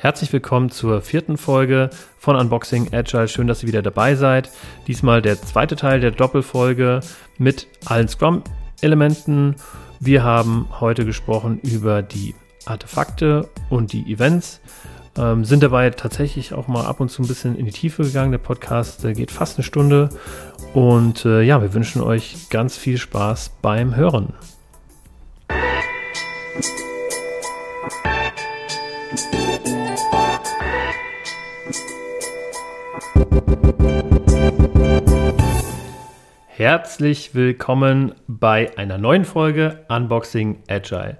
Herzlich willkommen zur vierten Folge von Unboxing Agile. Schön, dass ihr wieder dabei seid. Diesmal der zweite Teil der Doppelfolge mit allen Scrum-Elementen. Wir haben heute gesprochen über die Artefakte und die Events. Ähm, sind dabei tatsächlich auch mal ab und zu ein bisschen in die Tiefe gegangen. Der Podcast äh, geht fast eine Stunde. Und äh, ja, wir wünschen euch ganz viel Spaß beim Hören. Herzlich willkommen bei einer neuen Folge Unboxing Agile.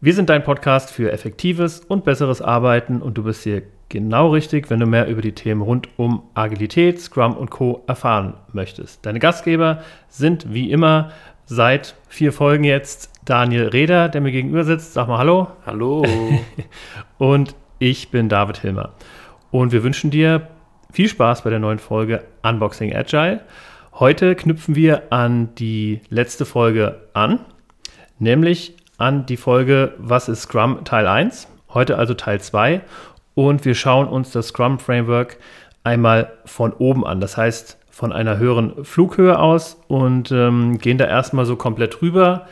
Wir sind dein Podcast für effektives und besseres Arbeiten und du bist hier genau richtig, wenn du mehr über die Themen rund um Agilität, Scrum und Co. erfahren möchtest. Deine Gastgeber sind wie immer seit vier Folgen jetzt Daniel Reder, der mir gegenüber sitzt. Sag mal Hallo. Hallo. und ich bin David Hilmer. Und wir wünschen dir viel Spaß bei der neuen Folge Unboxing Agile. Heute knüpfen wir an die letzte Folge an, nämlich an die Folge Was ist Scrum Teil 1, heute also Teil 2 und wir schauen uns das Scrum Framework einmal von oben an, das heißt von einer höheren Flughöhe aus und ähm, gehen da erstmal so komplett rüber,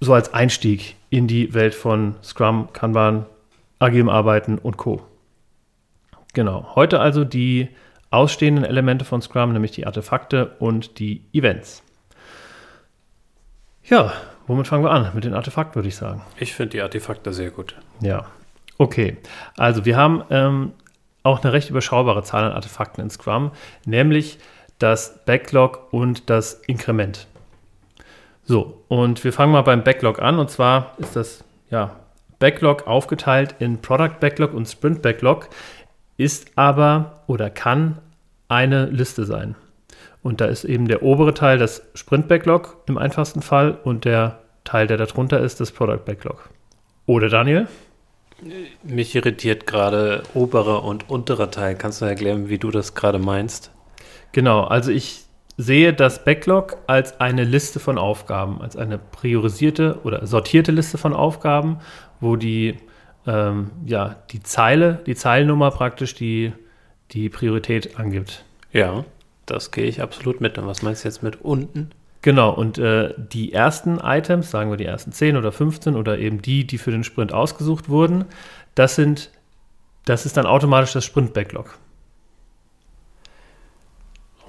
so als Einstieg in die Welt von Scrum, Kanban, agilem Arbeiten und Co. Genau, heute also die ausstehenden Elemente von Scrum, nämlich die Artefakte und die Events. Ja, womit fangen wir an? Mit den Artefakten, würde ich sagen. Ich finde die Artefakte sehr gut. Ja, okay. Also wir haben ähm, auch eine recht überschaubare Zahl an Artefakten in Scrum, nämlich das Backlog und das Inkrement. So, und wir fangen mal beim Backlog an. Und zwar ist das ja, Backlog aufgeteilt in Product Backlog und Sprint Backlog ist aber oder kann eine Liste sein. Und da ist eben der obere Teil das Sprint Backlog im einfachsten Fall und der Teil, der darunter ist, das Product Backlog. Oder Daniel? Mich irritiert gerade oberer und unterer Teil. Kannst du erklären, wie du das gerade meinst? Genau, also ich sehe das Backlog als eine Liste von Aufgaben, als eine priorisierte oder sortierte Liste von Aufgaben, wo die ähm, ja, die Zeile, die Zeilennummer praktisch die, die Priorität angibt. Ja, das gehe ich absolut mit. Und was meinst du jetzt mit unten? Genau, und äh, die ersten Items, sagen wir die ersten 10 oder 15 oder eben die, die für den Sprint ausgesucht wurden, das sind, das ist dann automatisch das Sprint-Backlog.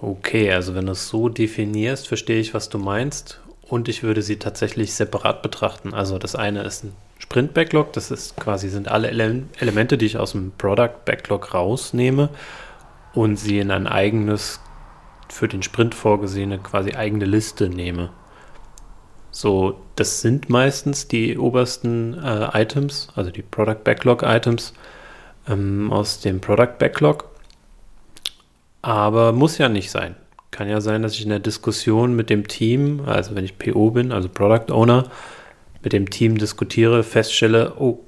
Okay, also wenn du es so definierst, verstehe ich, was du meinst. Und ich würde sie tatsächlich separat betrachten. Also das eine ist ein Sprint Backlog. Das ist quasi sind alle Ele Elemente, die ich aus dem Product Backlog rausnehme und sie in ein eigenes für den Sprint vorgesehene quasi eigene Liste nehme. So, das sind meistens die obersten äh, Items, also die Product Backlog Items ähm, aus dem Product Backlog. Aber muss ja nicht sein. Kann ja sein, dass ich in der Diskussion mit dem Team, also wenn ich PO bin, also Product Owner, mit dem Team diskutiere, feststelle, oh,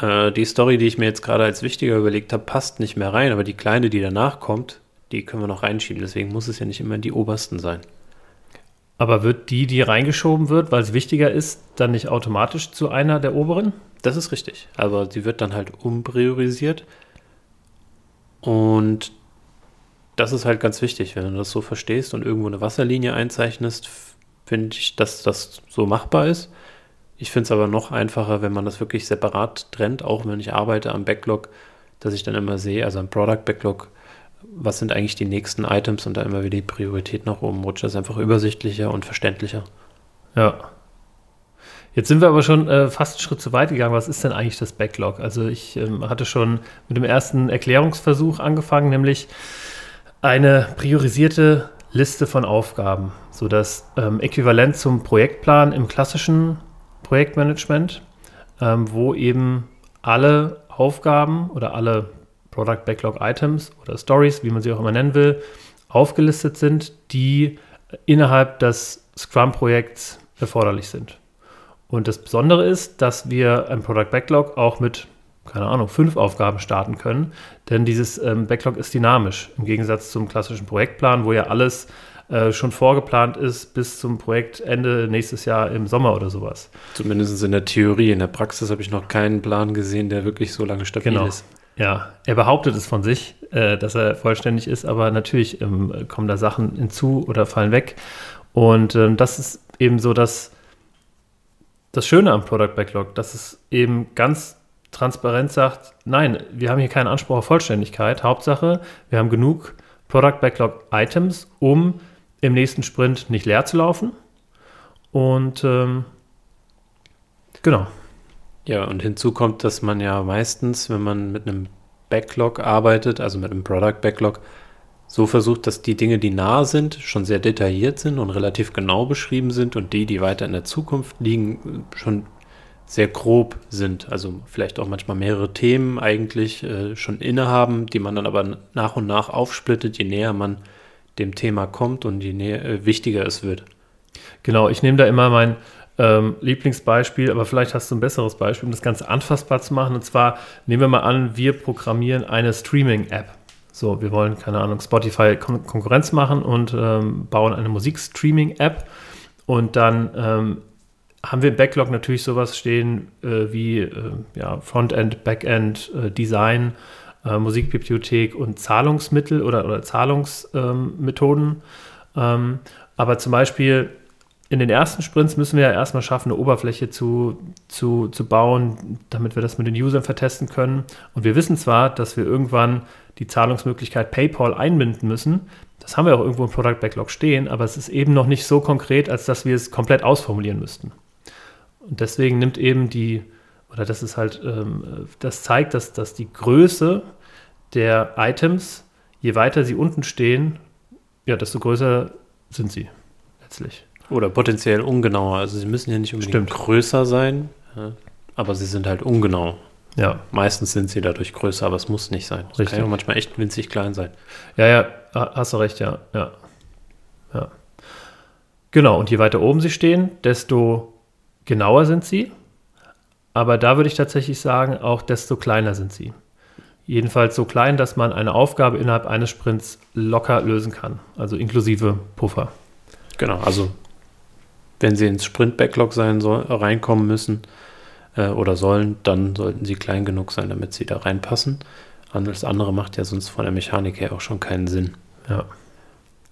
äh, die Story, die ich mir jetzt gerade als wichtiger überlegt habe, passt nicht mehr rein, aber die kleine, die danach kommt, die können wir noch reinschieben. Deswegen muss es ja nicht immer die obersten sein. Aber wird die, die reingeschoben wird, weil es wichtiger ist, dann nicht automatisch zu einer der oberen? Das ist richtig. Aber sie wird dann halt umpriorisiert. Und das ist halt ganz wichtig, wenn du das so verstehst und irgendwo eine Wasserlinie einzeichnest, finde ich, dass das so machbar ist. Ich finde es aber noch einfacher, wenn man das wirklich separat trennt, auch wenn ich arbeite am Backlog, dass ich dann immer sehe, also am Product Backlog, was sind eigentlich die nächsten Items und da immer wieder die Priorität nach oben rutscht. Das ist einfach übersichtlicher und verständlicher. Ja. Jetzt sind wir aber schon äh, fast einen Schritt zu weit gegangen. Was ist denn eigentlich das Backlog? Also ich ähm, hatte schon mit dem ersten Erklärungsversuch angefangen, nämlich eine priorisierte Liste von Aufgaben, so das ähm, Äquivalent zum Projektplan im klassischen Projektmanagement, ähm, wo eben alle Aufgaben oder alle Product Backlog Items oder Stories, wie man sie auch immer nennen will, aufgelistet sind, die innerhalb des Scrum-Projekts erforderlich sind. Und das Besondere ist, dass wir ein Product Backlog auch mit, keine Ahnung, fünf Aufgaben starten können, denn dieses ähm, Backlog ist dynamisch im Gegensatz zum klassischen Projektplan, wo ja alles äh, schon vorgeplant ist bis zum Projektende nächstes Jahr im Sommer oder sowas. Zumindest in der Theorie. In der Praxis habe ich noch keinen Plan gesehen, der wirklich so lange stabil Genau. ist. Ja, er behauptet es von sich, äh, dass er vollständig ist, aber natürlich ähm, kommen da Sachen hinzu oder fallen weg. Und ähm, das ist eben so das, das Schöne am Product Backlog, dass es eben ganz transparent sagt, nein, wir haben hier keinen Anspruch auf Vollständigkeit. Hauptsache, wir haben genug Product Backlog Items, um im nächsten Sprint nicht leer zu laufen. Und ähm, genau. Ja, und hinzu kommt, dass man ja meistens, wenn man mit einem Backlog arbeitet, also mit einem Product Backlog, so versucht, dass die Dinge, die nah sind, schon sehr detailliert sind und relativ genau beschrieben sind und die, die weiter in der Zukunft liegen, schon sehr grob sind. Also vielleicht auch manchmal mehrere Themen eigentlich äh, schon innehaben, die man dann aber nach und nach aufsplittet, je näher man dem Thema kommt und je näher, äh, wichtiger es wird. Genau, ich nehme da immer mein ähm, Lieblingsbeispiel, aber vielleicht hast du ein besseres Beispiel, um das Ganze anfassbar zu machen. Und zwar nehmen wir mal an, wir programmieren eine Streaming-App. So, wir wollen, keine Ahnung, Spotify Kon Konkurrenz machen und ähm, bauen eine Musikstreaming-App. Und dann ähm, haben wir im Backlog natürlich sowas stehen äh, wie äh, ja, Frontend, Backend, äh, Design, äh, Musikbibliothek und Zahlungsmittel oder, oder Zahlungsmethoden. Ähm, aber zum Beispiel in den ersten Sprints müssen wir ja erstmal schaffen, eine Oberfläche zu, zu, zu bauen, damit wir das mit den Usern vertesten können. Und wir wissen zwar, dass wir irgendwann die Zahlungsmöglichkeit PayPal einbinden müssen. Das haben wir auch irgendwo im Product Backlog stehen, aber es ist eben noch nicht so konkret, als dass wir es komplett ausformulieren müssten. Und deswegen nimmt eben die, oder das ist halt, ähm, das zeigt, dass, dass die Größe der Items, je weiter sie unten stehen, ja, desto größer sind sie letztlich. Oder potenziell ungenauer. Also sie müssen ja nicht unbedingt Stimmt. größer sein, ja, aber sie sind halt ungenau. Ja, Meistens sind sie dadurch größer, aber es muss nicht sein. Es Richtig. kann ja manchmal echt winzig klein sein. ja, ja, ha- hast du recht, ja, ja, ja. Genau, und je weiter oben sie stehen, desto genauer sind sie. Aber da würde ich tatsächlich sagen, auch desto kleiner sind sie. Jedenfalls so klein, dass man eine Aufgabe innerhalb eines Sprints locker lösen kann, also inklusive Puffer. Genau, also wenn sie ins Sprint-Backlog sein soll, reinkommen müssen äh, oder sollen, dann sollten sie klein genug sein, damit sie da reinpassen. Alles andere macht ja sonst von der Mechanik her auch schon keinen Sinn. Ja.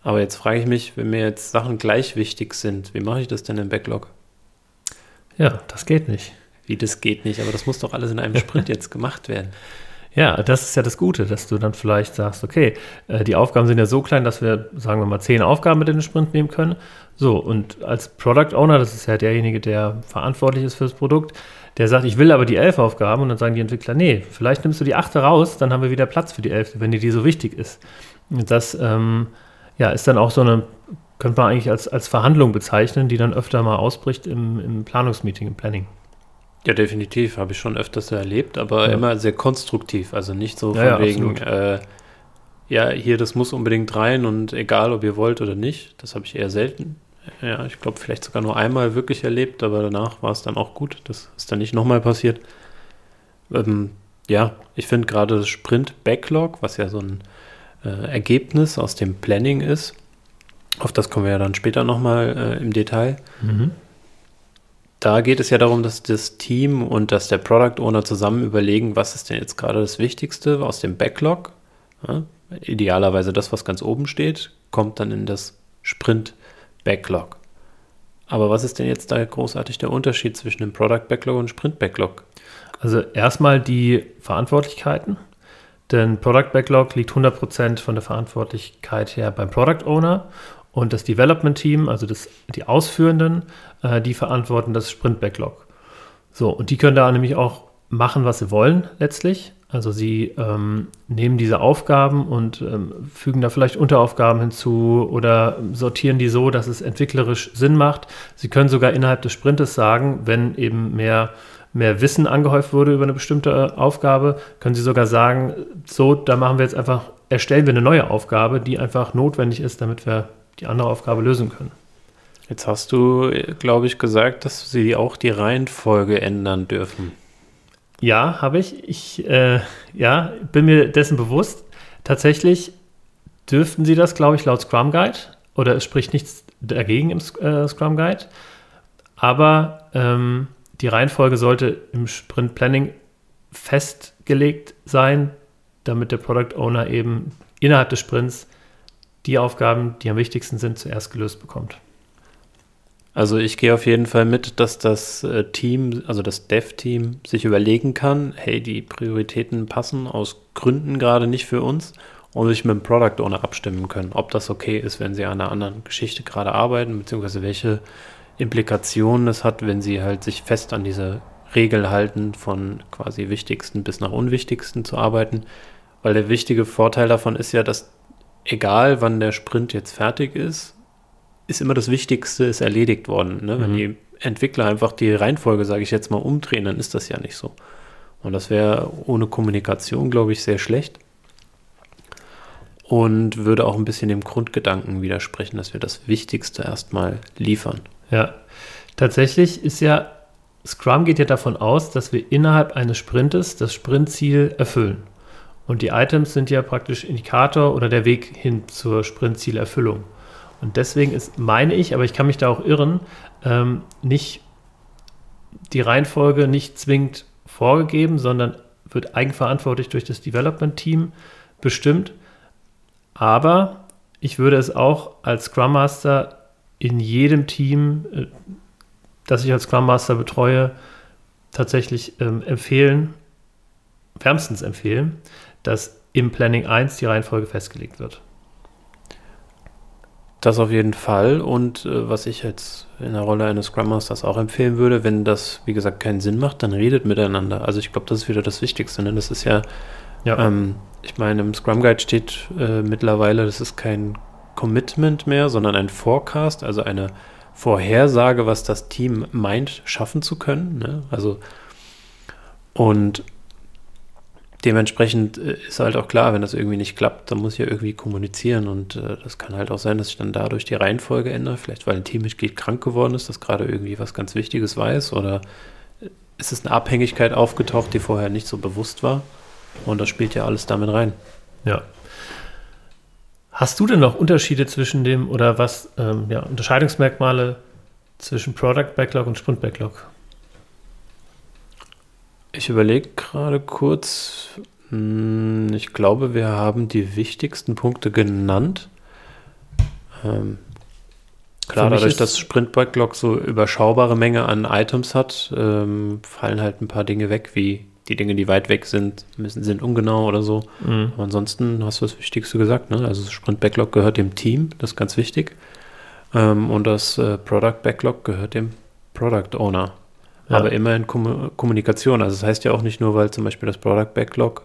Aber jetzt frage ich mich, wenn mir jetzt Sachen gleich wichtig sind, wie mache ich das denn im Backlog? Ja, das geht nicht. Wie, das geht nicht, aber das muss doch alles in einem Sprint jetzt gemacht werden. Ja, das ist ja das Gute, dass du dann vielleicht sagst, okay, äh, die Aufgaben sind ja so klein, dass wir, sagen wir mal, zehn Aufgaben mit in den Sprint nehmen können. So, und als Product Owner, das ist ja derjenige, der verantwortlich ist für das Produkt, der sagt, ich will aber die elf Aufgaben und dann sagen die Entwickler, nee, vielleicht nimmst du die achte raus, dann haben wir wieder Platz für die elfte, wenn dir die so wichtig ist. Und das ähm, ja, ist dann auch so eine, könnte man eigentlich als, als Verhandlung bezeichnen, die dann öfter mal ausbricht im, im Planungsmeeting, im Planning. Ja, definitiv. Habe ich schon öfters erlebt, aber Ja. immer sehr konstruktiv. Also nicht so von Ja, ja, wegen, äh, ja, hier, das muss unbedingt rein und egal, ob ihr wollt oder nicht. Das habe ich eher selten. Ja, ich glaube, vielleicht sogar nur einmal wirklich erlebt, aber danach war es dann auch gut. Das ist dann nicht nochmal passiert. Ähm, ja, ich finde gerade das Sprint-Backlog, was ja so ein äh, Ergebnis aus dem Planning ist, auf das kommen wir ja dann später nochmal äh, im Detail. Da geht es ja darum, dass das Team und dass der Product Owner zusammen überlegen, was ist denn jetzt gerade das Wichtigste aus dem Backlog. Ja, idealerweise das, was ganz oben steht, kommt dann in das Sprint Backlog. Aber was ist denn jetzt da großartig der Unterschied zwischen dem Product Backlog und Sprint Backlog? Also erstmal die Verantwortlichkeiten. Denn Product Backlog liegt 100% von der Verantwortlichkeit her beim Product Owner und das Development Team, also das, die Ausführenden, äh, die verantworten das Sprint Backlog. So, und die können da nämlich auch machen, was sie wollen letztlich. Also sie ähm, nehmen diese Aufgaben und ähm, fügen da vielleicht Unteraufgaben hinzu oder sortieren die so, dass es entwicklerisch Sinn macht. Sie können sogar innerhalb des Sprintes sagen, wenn eben mehr, mehr Wissen angehäuft wurde über eine bestimmte äh, Aufgabe, können sie sogar sagen, so, da machen wir jetzt einfach, erstellen wir eine neue Aufgabe, die einfach notwendig ist, damit wir die andere Aufgabe lösen können. Jetzt hast du, glaube ich, gesagt, dass sie auch die Reihenfolge ändern dürfen. Ja, habe ich. Ich äh, ja, bin mir dessen bewusst. Tatsächlich dürften sie das, glaube ich, laut Scrum Guide. oder es spricht nichts dagegen im äh, Scrum Guide, aber ähm, die Reihenfolge sollte im Sprint Planning festgelegt sein, damit der Product Owner eben innerhalb des Sprints die Aufgaben, die am wichtigsten sind, zuerst gelöst bekommt. Also ich gehe auf jeden Fall mit, dass das äh, Team, also das Dev-Team, sich überlegen kann, hey, die Prioritäten passen aus Gründen gerade nicht für uns und sich mit dem Product Owner abstimmen können, ob das okay ist, wenn sie an einer anderen Geschichte gerade arbeiten, beziehungsweise welche Implikationen es hat, wenn sie halt sich fest an diese Regel halten, von quasi wichtigsten bis nach unwichtigsten zu arbeiten. Weil der wichtige Vorteil davon ist ja, dass egal wann der Sprint jetzt fertig ist, ist immer das Wichtigste ist erledigt worden. Ne? Wenn mhm. die Entwickler einfach die Reihenfolge, sage ich jetzt mal, umdrehen, dann ist das ja nicht so. Und das wäre ohne Kommunikation, glaube ich, sehr schlecht. Und würde auch ein bisschen dem Grundgedanken widersprechen, dass wir das Wichtigste erstmal liefern. Ja, tatsächlich ist ja, Scrum geht ja davon aus, dass wir innerhalb eines Sprintes das Sprintziel erfüllen. Und die Items sind ja praktisch Indikator oder der Weg hin zur Sprintzielerfüllung. Und deswegen ist, meine ich, aber ich kann mich da auch irren, ähm, nicht die Reihenfolge nicht zwingend vorgegeben, sondern wird eigenverantwortlich durch das Development-Team bestimmt. Aber ich würde es auch als Scrum Master in jedem Team, äh, das ich als Scrum Master betreue, tatsächlich ähm, empfehlen, wärmstens empfehlen, dass im Planning 1 die Reihenfolge festgelegt wird. Das auf jeden Fall. Und äh, was ich jetzt in der Rolle eines Scrum Masters auch empfehlen würde, wenn das, wie gesagt, keinen Sinn macht, dann redet miteinander. Also ich glaube, das ist wieder das Wichtigste. Ne? Das ist ja, ja. Ähm, ich meine, im Scrum Guide steht äh, mittlerweile, das ist kein Commitment mehr, sondern ein Forecast, also eine Vorhersage, was das Team meint, schaffen zu können. Ne? Also und dementsprechend äh, ist halt auch klar, wenn das irgendwie nicht klappt, dann muss ich ja irgendwie kommunizieren und äh, das kann halt auch sein, dass ich dann dadurch die Reihenfolge ändere, vielleicht weil ein Teammitglied krank geworden ist, das gerade irgendwie was ganz Wichtiges weiß oder ist es eine Abhängigkeit aufgetaucht, die vorher nicht so bewusst war und das spielt ja alles damit rein. Ja. Hast du denn noch Unterschiede zwischen dem oder was, ähm, ja, Unterscheidungsmerkmale zwischen Product Backlog und Sprint Backlog? Ich überlege gerade kurz. Hm, ich glaube, wir haben die wichtigsten Punkte genannt. Ähm, klar, dadurch, dass Sprint Backlog so überschaubare Menge an Items hat, ähm, fallen halt ein paar Dinge weg, wie die Dinge, die weit weg sind, müssen, sind ungenau oder so. Mhm. Aber ansonsten hast du das Wichtigste gesagt. Ne? Also Sprint Backlog gehört dem Team, das ist ganz wichtig. Ähm, und das äh, Product Backlog gehört dem Product Owner. Ja. Aber immer in Kom Kommunikation. Also das heißt ja auch nicht nur, weil zum Beispiel das Product Backlog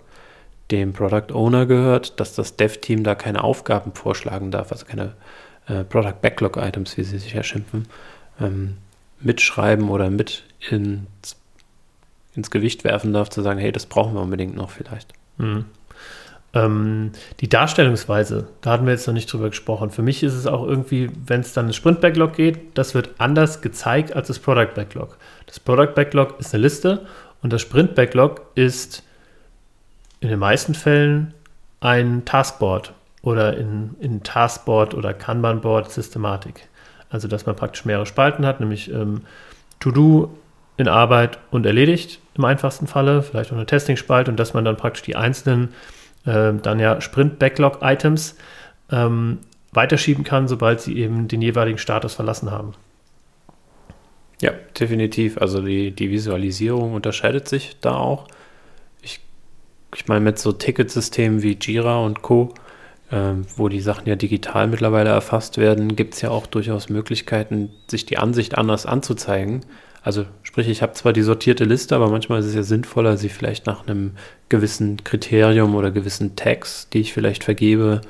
dem Product Owner gehört, dass das Dev-Team da keine Aufgaben vorschlagen darf, also keine äh, Product Backlog-Items, wie sie sich ja schimpfen, ähm, mitschreiben oder mit ins, ins Gewicht werfen darf, zu sagen, hey, das brauchen wir unbedingt noch vielleicht. Mhm. Ähm, die Darstellungsweise, da hatten wir jetzt noch nicht drüber gesprochen. Für mich ist es auch irgendwie, wenn es dann ein Sprint-Backlog geht, das wird anders gezeigt als das Product-Backlog. Das Product-Backlog ist eine Liste und das Sprint-Backlog ist in den meisten Fällen ein Taskboard oder in, in Taskboard oder Kanban-Board-Systematik. Also, dass man praktisch mehrere Spalten hat, nämlich ähm, To-Do in Arbeit und erledigt im einfachsten Falle, vielleicht auch eine Testing-Spalte und dass man dann praktisch die einzelnen äh, dann ja Sprint-Backlog-Items ähm, weiterschieben kann, sobald sie eben den jeweiligen Status verlassen haben. Ja, definitiv. Also die, die Visualisierung unterscheidet sich da auch. Ich, ich meine, mit so Ticketsystemen wie Jira und Co., äh, wo die Sachen ja digital mittlerweile erfasst werden, gibt es ja auch durchaus Möglichkeiten, sich die Ansicht anders anzuzeigen. Also sprich, ich habe zwar die sortierte Liste, aber manchmal ist es ja sinnvoller, sie vielleicht nach einem gewissen Kriterium oder gewissen Tags, die ich vielleicht vergebe,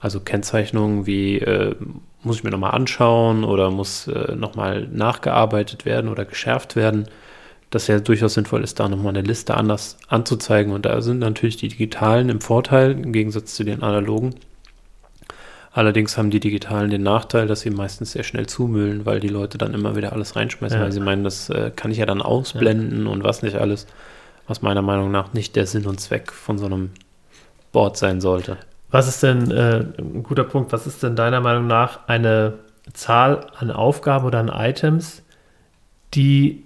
also Kennzeichnungen wie äh, muss ich mir nochmal anschauen oder muss äh, nochmal nachgearbeitet werden oder geschärft werden, dass ja durchaus sinnvoll ist, da nochmal eine Liste anders anzuzeigen. Und da sind natürlich die digitalen im Vorteil im Gegensatz zu den analogen. Allerdings haben die Digitalen den Nachteil, dass sie meistens sehr schnell zumüllen, weil die Leute dann immer wieder alles reinschmeißen, ja. weil sie meinen, das äh, kann ich ja dann ausblenden ja. und was nicht alles, was meiner Meinung nach nicht der Sinn und Zweck von so einem Board sein sollte. Was ist denn, äh, ein guter Punkt, was ist denn deiner Meinung nach eine Zahl an Aufgaben oder an Items, die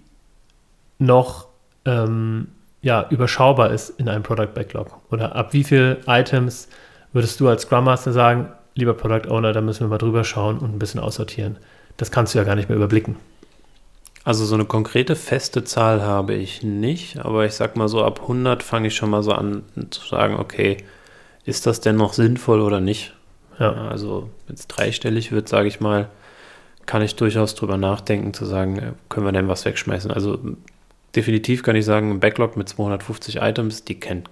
noch ähm, ja, überschaubar ist in einem Product Backlog? Oder ab wie viel Items würdest du als Scrum Master sagen, lieber Product Owner, da müssen wir mal drüber schauen und ein bisschen aussortieren? Das kannst du ja gar nicht mehr überblicken. Also so eine konkrete feste Zahl habe ich nicht, aber ich sag mal so, ab 100 fange ich schon mal so an zu sagen, okay, ist das denn noch sinnvoll oder nicht? Ja. Also wenn es dreistellig wird, sage ich mal, kann ich durchaus drüber nachdenken, zu sagen, äh, können wir denn was wegschmeißen? Also definitiv kann ich sagen, ein Backlog mit 250 Items, die kennt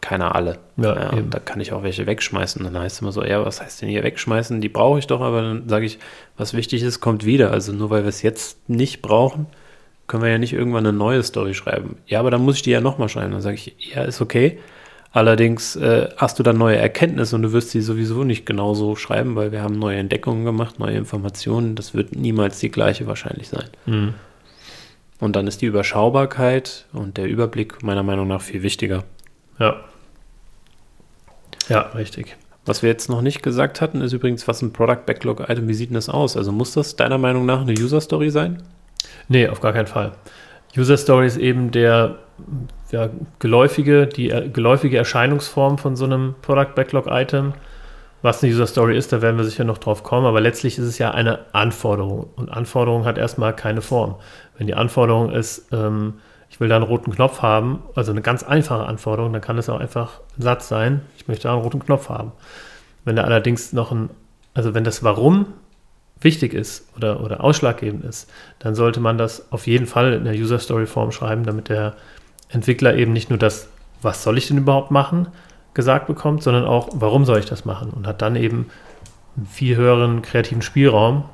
keiner alle. Ja, ja und da kann ich auch welche wegschmeißen. Dann heißt es immer so, ja, was heißt denn hier wegschmeißen? Die brauche ich doch, aber dann sage ich, was wichtig ist, kommt wieder. Also nur weil wir es jetzt nicht brauchen, können wir ja nicht irgendwann eine neue Story schreiben. Ja, aber dann muss ich die ja nochmal schreiben. Dann sage ich, ja, ist okay. Allerdings äh, hast du dann neue Erkenntnisse und du wirst sie sowieso nicht genauso schreiben, weil wir haben neue Entdeckungen gemacht, neue Informationen. Das wird niemals die gleiche wahrscheinlich sein. Mhm. Und dann ist die Überschaubarkeit und der Überblick meiner Meinung nach viel wichtiger. Ja. Ja, richtig. Was wir jetzt noch nicht gesagt hatten, ist übrigens, was ein Product Backlog Item, wie sieht denn das aus? Also muss das deiner Meinung nach eine User Story sein? Nee, auf gar keinen Fall. User Story ist eben der ja, geläufige, die äh, geläufige Erscheinungsform von so einem Product Backlog Item. Was eine User Story ist, da werden wir sicher noch drauf kommen, aber letztlich ist es ja eine Anforderung und Anforderung hat erstmal keine Form. Wenn die Anforderung ist, ähm, ich will da einen roten Knopf haben, also eine ganz einfache Anforderung, dann kann es auch einfach ein Satz sein, ich möchte da einen roten Knopf haben. Wenn da allerdings noch ein, also wenn das Warum wichtig ist oder, oder ausschlaggebend ist, dann sollte man das auf jeden Fall in der User Story Form schreiben, damit der Entwickler eben nicht nur das, was soll ich denn überhaupt machen, gesagt bekommt, sondern auch, warum soll ich das machen und hat dann eben einen viel höheren kreativen Spielraum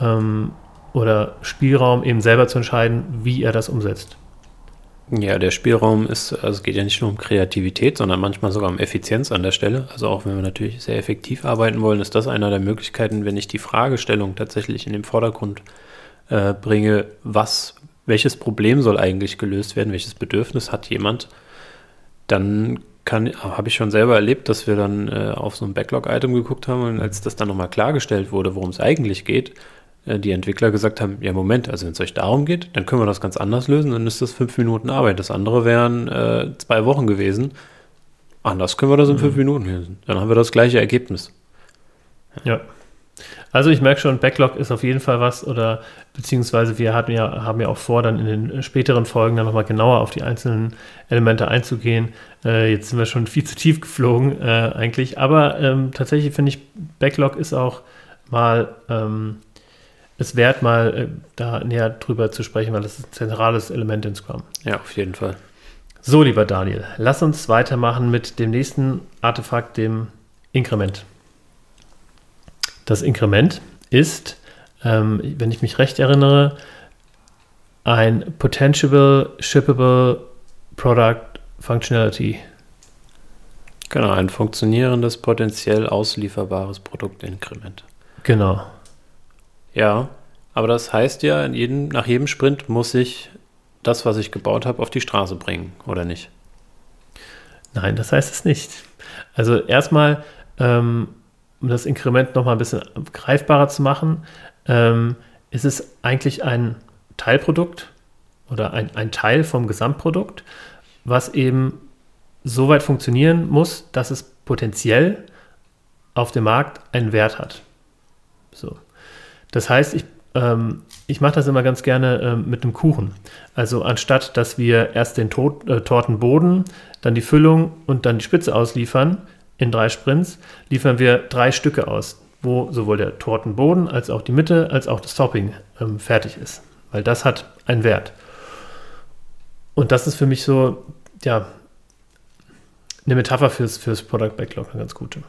ähm, oder Spielraum eben selber zu entscheiden, wie er das umsetzt. Ja, der Spielraum ist, also es geht ja nicht nur um Kreativität, sondern manchmal sogar um Effizienz an der Stelle. Also auch wenn wir natürlich sehr effektiv arbeiten wollen, ist das einer der Möglichkeiten, wenn ich die Fragestellung tatsächlich in den Vordergrund äh, bringe, was, welches Problem soll eigentlich gelöst werden, welches Bedürfnis hat jemand, dann habe ich schon selber erlebt, dass wir dann äh, auf so ein Backlog-Item geguckt haben und als das dann nochmal klargestellt wurde, worum es eigentlich geht, die Entwickler gesagt haben, ja Moment, also wenn es euch darum geht, dann können wir das ganz anders lösen, dann ist das fünf Minuten Arbeit. Das andere wären äh, zwei Wochen gewesen. Anders können wir das in mhm. fünf Minuten lösen. Dann haben wir das gleiche Ergebnis. Ja. Also ich merke schon, Backlog ist auf jeden Fall was oder beziehungsweise wir hatten ja, haben ja auch vor, dann in den späteren Folgen dann nochmal genauer auf die einzelnen Elemente einzugehen. Äh, jetzt sind wir schon viel zu tief geflogen äh, eigentlich, aber ähm, tatsächlich finde ich, Backlog ist auch mal ähm, es wert, mal äh, da näher drüber zu sprechen, weil das ist ein zentrales Element in Scrum. Ja, auf jeden Fall. So, lieber Daniel, lass uns weitermachen mit dem nächsten Artefakt, dem Inkrement. Das Inkrement ist, ähm, wenn ich mich recht erinnere, ein Potential Shippable Product Functionality. Genau, ein funktionierendes, potenziell auslieferbares Produktinkrement. Genau. Ja, aber das heißt ja, jedem, nach jedem Sprint muss ich das, was ich gebaut habe, auf die Straße bringen, oder nicht? Nein, das heißt es nicht. Also erstmal, ähm, um das Inkrement nochmal ein bisschen greifbarer zu machen, ähm, ist es eigentlich ein Teilprodukt oder ein, ein Teil vom Gesamtprodukt, was eben so weit funktionieren muss, dass es potenziell auf dem Markt einen Wert hat. So. Das heißt, ich, ähm, ich mache das immer ganz gerne ähm, mit einem Kuchen. Also anstatt, dass wir erst den Tot, äh, Tortenboden, dann die Füllung und dann die Spitze ausliefern in drei Sprints, liefern wir drei Stücke aus, wo sowohl der Tortenboden als auch die Mitte als auch das Topping ähm, fertig ist. Weil das hat einen Wert. Und das ist für mich so, ja, eine Metapher fürs, fürs Product Backlog, eine ganz gute.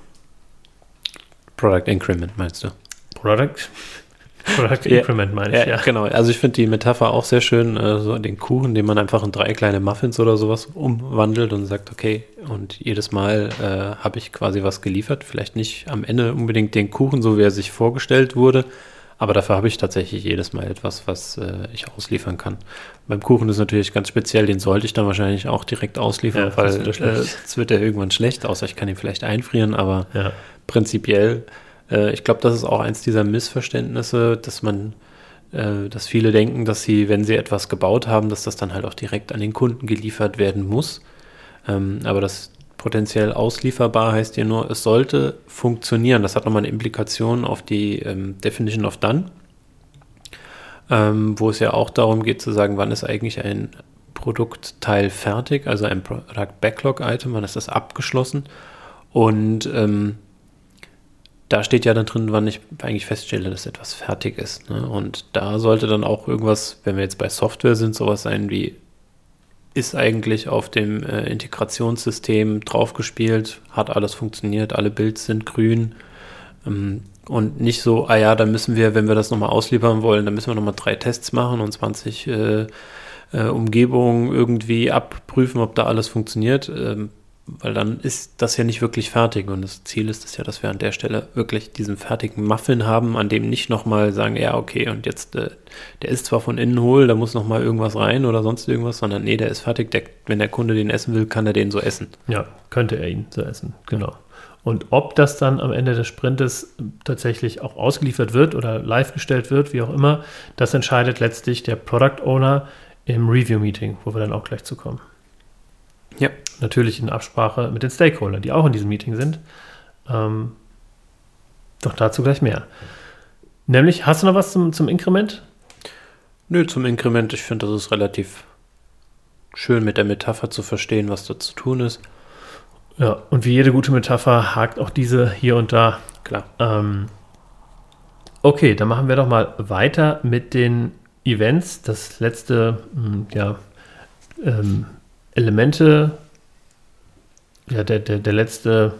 Product Increment meinst du? Product Product Increment meine ich, ja. ja. Genau, also ich finde die Metapher auch sehr schön, äh, so den Kuchen, den man einfach in drei kleine Muffins oder sowas umwandelt und sagt, okay, und jedes Mal äh, habe ich quasi was geliefert. Vielleicht nicht am Ende unbedingt den Kuchen, so wie er sich vorgestellt wurde, Aber dafür habe ich tatsächlich jedes Mal etwas, was äh, ich ausliefern kann. Beim Kuchen ist natürlich ganz speziell, den sollte ich dann wahrscheinlich auch direkt ausliefern, Ja, weil äh, wird es wird ja irgendwann schlecht, außer ich kann ihn vielleicht einfrieren, aber Ja. prinzipiell, äh, ich glaube, das ist auch eins dieser Missverständnisse, dass man, äh, dass viele denken, dass sie, wenn sie etwas gebaut haben, dass das dann halt auch direkt an den Kunden geliefert werden muss. Ähm, aber das potenziell auslieferbar heißt ja nur, es sollte funktionieren. Das hat nochmal eine Implikation auf die ähm, Definition of Done, ähm, wo es ja auch darum geht zu sagen, wann ist eigentlich ein Produktteil fertig, also ein Product Backlog Item, wann ist das abgeschlossen. Und ähm, da steht ja dann drin, wann ich eigentlich feststelle, dass etwas fertig ist. Ne? Und da sollte dann auch irgendwas, wenn wir jetzt bei Software sind, sowas sein wie, ist eigentlich auf dem äh, Integrationssystem draufgespielt, hat alles funktioniert, alle Builds sind grün. Ähm, und nicht so, ah ja, dann müssen wir, wenn wir das nochmal ausliefern wollen, dann müssen wir nochmal drei Tests machen und 20 äh, äh, Umgebungen irgendwie abprüfen, ob da alles funktioniert. Ähm, weil dann ist das ja nicht wirklich fertig und das Ziel ist es ja, dass wir an der Stelle wirklich diesen fertigen Muffin haben, an dem nicht nochmal sagen, ja, okay, und jetzt, äh, der ist zwar von innen hohl, da muss nochmal irgendwas rein oder sonst irgendwas, sondern nee, der ist fertig, der, wenn der Kunde den essen will, kann er den so essen. Ja, könnte er ihn so essen, genau. Und ob das dann am Ende des Sprintes tatsächlich auch ausgeliefert wird oder live gestellt wird, wie auch immer, das entscheidet letztlich der Product Owner im Review-Meeting, wo wir dann auch gleich zu kommen. Ja. Natürlich in Absprache mit den Stakeholdern, die auch in diesem Meeting sind. Ähm, doch dazu gleich mehr. Nämlich, hast du noch was zum, zum Inkrement? Nö, zum Inkrement, ich finde, das ist relativ schön mit der Metapher zu verstehen, was da zu tun ist. Ja, und wie jede gute Metapher hakt auch diese hier und da. Klar. Ähm, okay, dann machen wir doch mal weiter mit den Events. Das letzte, mh, ja, ähm, Elemente, ja, der, der, der letzte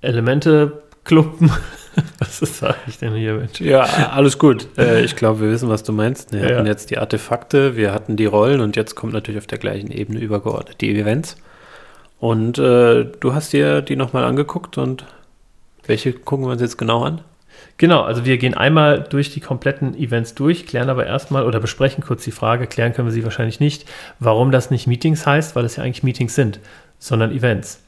Elemente-Club. Was sage ich denn hier, Mensch? Ja, alles gut. Äh, ich glaube, wir wissen, was du meinst. Wir Ja. hatten jetzt die Artefakte, wir hatten die Rollen und jetzt kommt natürlich auf der gleichen Ebene übergeordnet die Events. Und äh, du hast dir die nochmal angeguckt und welche gucken wir uns jetzt genau an? Genau, also wir gehen einmal durch die kompletten Events durch, klären aber erstmal oder besprechen kurz die Frage, klären können wir sie wahrscheinlich nicht, warum das nicht Meetings heißt, weil es ja eigentlich Meetings sind, sondern Events.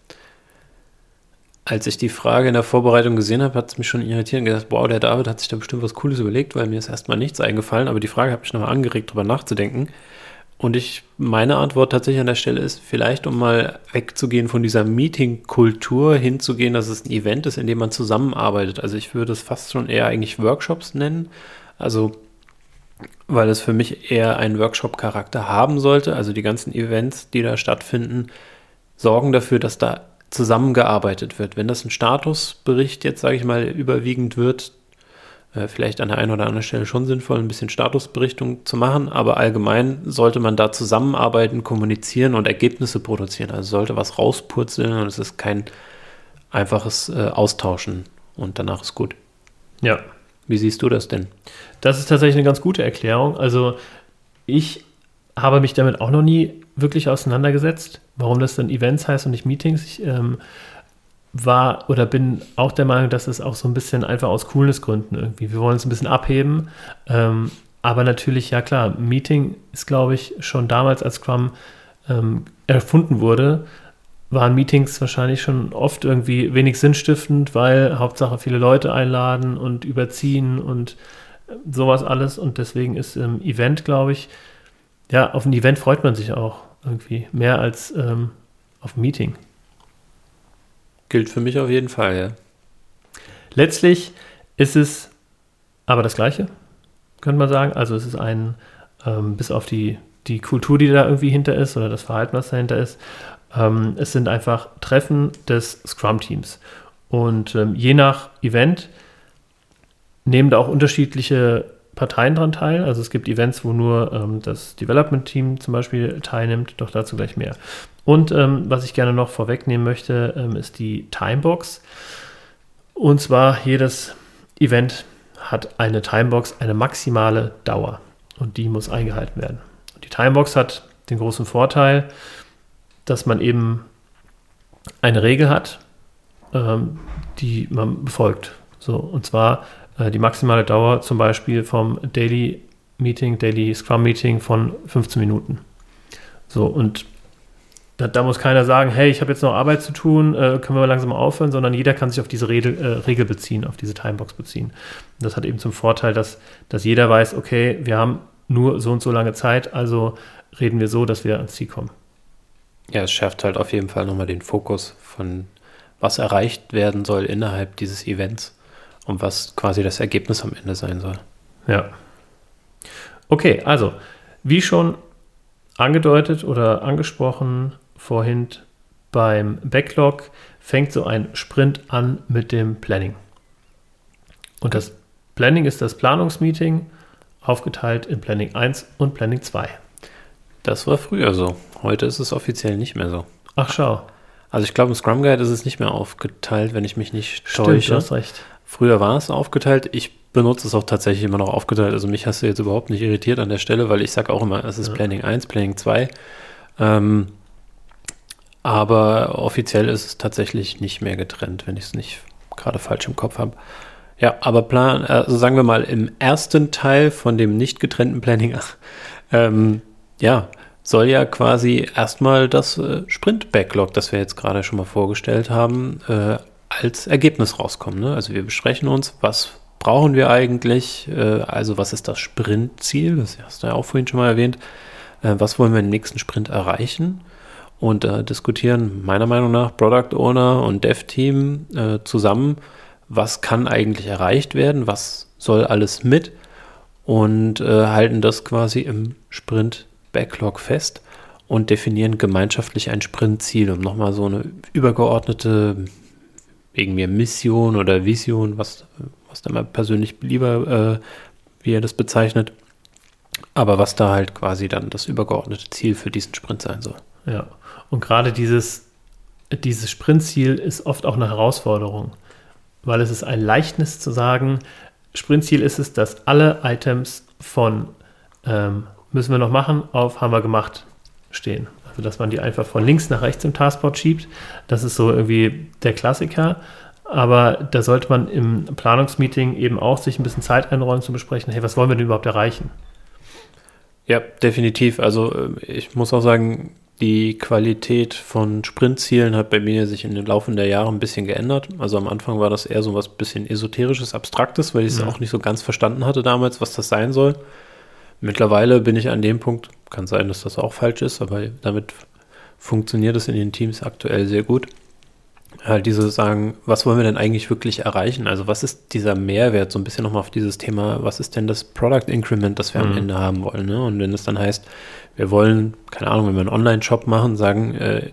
Als ich die Frage in der Vorbereitung gesehen habe, hat es mich schon irritiert und gedacht, wow, der David hat sich da bestimmt was Cooles überlegt, weil mir ist erstmal nichts eingefallen, aber die Frage hat mich nochmal angeregt, darüber nachzudenken. Und ich, meine Antwort tatsächlich an der Stelle ist, vielleicht um mal wegzugehen von dieser Meeting-Kultur hinzugehen, dass es ein Event ist, in dem man zusammenarbeitet. Also ich würde es fast schon eher eigentlich Workshops nennen. Also, weil es für mich eher einen Workshop-Charakter haben sollte. Also die ganzen Events, die da stattfinden, sorgen dafür, dass da zusammengearbeitet wird. Wenn das ein Statusbericht jetzt, sage ich mal, überwiegend wird, äh, vielleicht an der einen oder anderen Stelle schon sinnvoll, ein bisschen Statusberichtung zu machen, aber allgemein sollte man da zusammenarbeiten, kommunizieren und Ergebnisse produzieren. Also sollte was rauspurzeln und es ist kein einfaches äh, Austauschen und danach ist gut. Ja, Wie siehst du das denn? das ist tatsächlich eine ganz gute Erklärung. Also ich habe mich damit auch noch nie wirklich auseinandergesetzt, warum das dann Events heißt und nicht Meetings. Ich ähm, war oder bin auch der Meinung, dass es auch so ein bisschen einfach aus Coolnessgründen irgendwie. Wir wollen es ein bisschen abheben. Ähm, aber natürlich, ja klar, Meeting ist, glaube ich, schon damals, als Scrum ähm, erfunden wurde, waren Meetings wahrscheinlich schon oft irgendwie wenig sinnstiftend, weil Hauptsache viele Leute einladen und überziehen und äh, sowas alles. Und deswegen ist ähm, Event, glaube ich, ja, auf ein Event freut man sich auch irgendwie mehr als ähm, auf ein Meeting. Gilt für mich auf jeden Fall, ja. Letztlich ist es aber das Gleiche, könnte man sagen. Also es ist ein, ähm, bis auf die, die Kultur, die da irgendwie hinter ist oder das Verhalten, was dahinter ist, ähm, es sind einfach Treffen des Scrum-Teams. Und ähm, je nach Event nehmen da auch unterschiedliche Parteien dran teil. Also es gibt Events, wo nur ähm, das Development-Team zum Beispiel teilnimmt, doch dazu gleich mehr. Und ähm, was ich gerne noch vorwegnehmen möchte, ähm, ist die Timebox. Und zwar jedes Event hat eine Timebox, eine maximale Dauer. Und die muss eingehalten werden. Und die Timebox hat den großen Vorteil, dass man eben eine Regel hat, ähm, die man befolgt. So, und zwar die maximale Dauer zum Beispiel vom Daily Meeting, Daily Scrum Meeting von 15 Minuten. So, und da, da muss keiner sagen, hey, ich habe jetzt noch Arbeit zu tun, äh, können wir mal langsam aufhören, sondern jeder kann sich auf diese Regel, äh, Regel beziehen, auf diese Timebox beziehen. Und das hat eben zum Vorteil, dass, dass jeder weiß, okay, wir haben nur so und so lange Zeit, also reden wir so, dass wir ans Ziel kommen. Ja, es schärft halt auf jeden Fall nochmal den Fokus von was erreicht werden soll innerhalb dieses Events und was quasi das Ergebnis am Ende sein soll. Ja. Okay, also, wie schon angedeutet oder angesprochen vorhin beim Backlog, fängt so ein Sprint an mit dem Planning. Und das Planning ist das Planungsmeeting, aufgeteilt in Planning 1 und Planning 2. Das war früher so. Heute ist es offiziell nicht mehr so. Ach, schau. Also ich glaube, im Scrum Guide ist es nicht mehr aufgeteilt, wenn ich mich nicht Stimmt, täusche. du hast recht. Früher war es aufgeteilt. Ich benutze es auch tatsächlich immer noch aufgeteilt. Also mich hast du jetzt überhaupt nicht irritiert an der Stelle, weil ich sage auch immer, es ist Ja. Planning 1, Planning 2. Ähm, aber offiziell ist es tatsächlich nicht mehr getrennt, wenn ich es nicht gerade falsch im Kopf habe. Ja, aber Plan, also sagen wir mal, im ersten Teil von dem nicht getrennten Planning, ähm, ja, soll ja quasi erstmal das äh, Sprint-Backlog, das wir jetzt gerade schon mal vorgestellt haben, äh, als Ergebnis rauskommen. Ne? Also wir besprechen uns, was brauchen wir eigentlich, äh, also was ist das Sprintziel, das hast du ja auch vorhin schon mal erwähnt, äh, was wollen wir im nächsten Sprint erreichen? Und äh, diskutieren meiner Meinung nach Product Owner und Dev-Team äh, zusammen, was kann eigentlich erreicht werden, was soll alles mit? Und äh, halten das quasi im Sprint-Backlog fest und definieren gemeinschaftlich ein Sprintziel, um nochmal so eine übergeordnete, mir Mission oder Vision, was, was da mal persönlich lieber, äh, wie er das bezeichnet, aber was da halt quasi dann das übergeordnete Ziel für diesen Sprint sein soll. Ja. Und gerade dieses, dieses Sprintziel ist oft auch eine Herausforderung, weil es ist ein Leichtnis zu sagen, Sprintziel ist es, dass alle Items von ähm, müssen wir noch machen auf haben wir gemacht stehen. Also dass man die einfach von links nach rechts im Taskboard schiebt. Das ist so irgendwie der Klassiker. Aber da sollte man im Planungsmeeting eben auch sich ein bisschen Zeit einräumen zu besprechen, hey, was wollen wir denn überhaupt erreichen? Ja, definitiv. Also äh, ich muss auch sagen, die Qualität von Sprintzielen hat bei mir sich in den Laufe der Jahre ein bisschen geändert. Also am Anfang war das eher so was bisschen esoterisches, abstraktes, weil ich es Mhm. auch nicht so ganz verstanden hatte damals, was das sein soll. Mittlerweile bin ich an dem Punkt, kann sein, dass das auch falsch ist, aber damit funktioniert es in den Teams aktuell sehr gut. Halt diese sagen, was wollen wir denn eigentlich wirklich erreichen? Also was ist dieser Mehrwert? So ein bisschen nochmal auf dieses Thema, was ist denn das Product Increment, das wir am Mhm. Ende haben wollen? Ne? Und wenn es dann heißt, wir wollen, keine Ahnung, wenn wir einen Online-Shop machen, sagen, äh,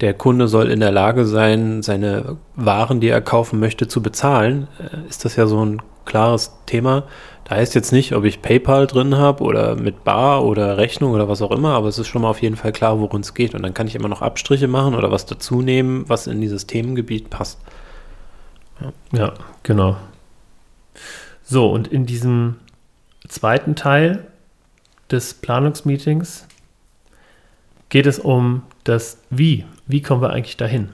der Kunde soll in der Lage sein, seine Waren, die er kaufen möchte, zu bezahlen, äh, ist das ja so ein klares Thema. Heißt jetzt nicht, ob ich PayPal drin habe oder mit Bar oder Rechnung oder was auch immer, aber es ist schon mal auf jeden Fall klar, worum es geht. Und dann kann ich immer noch Abstriche machen oder was dazu nehmen, was in dieses Themengebiet passt. Ja, genau. So, und in diesem zweiten Teil des Planungsmeetings geht es um das Wie. Wie kommen wir eigentlich dahin?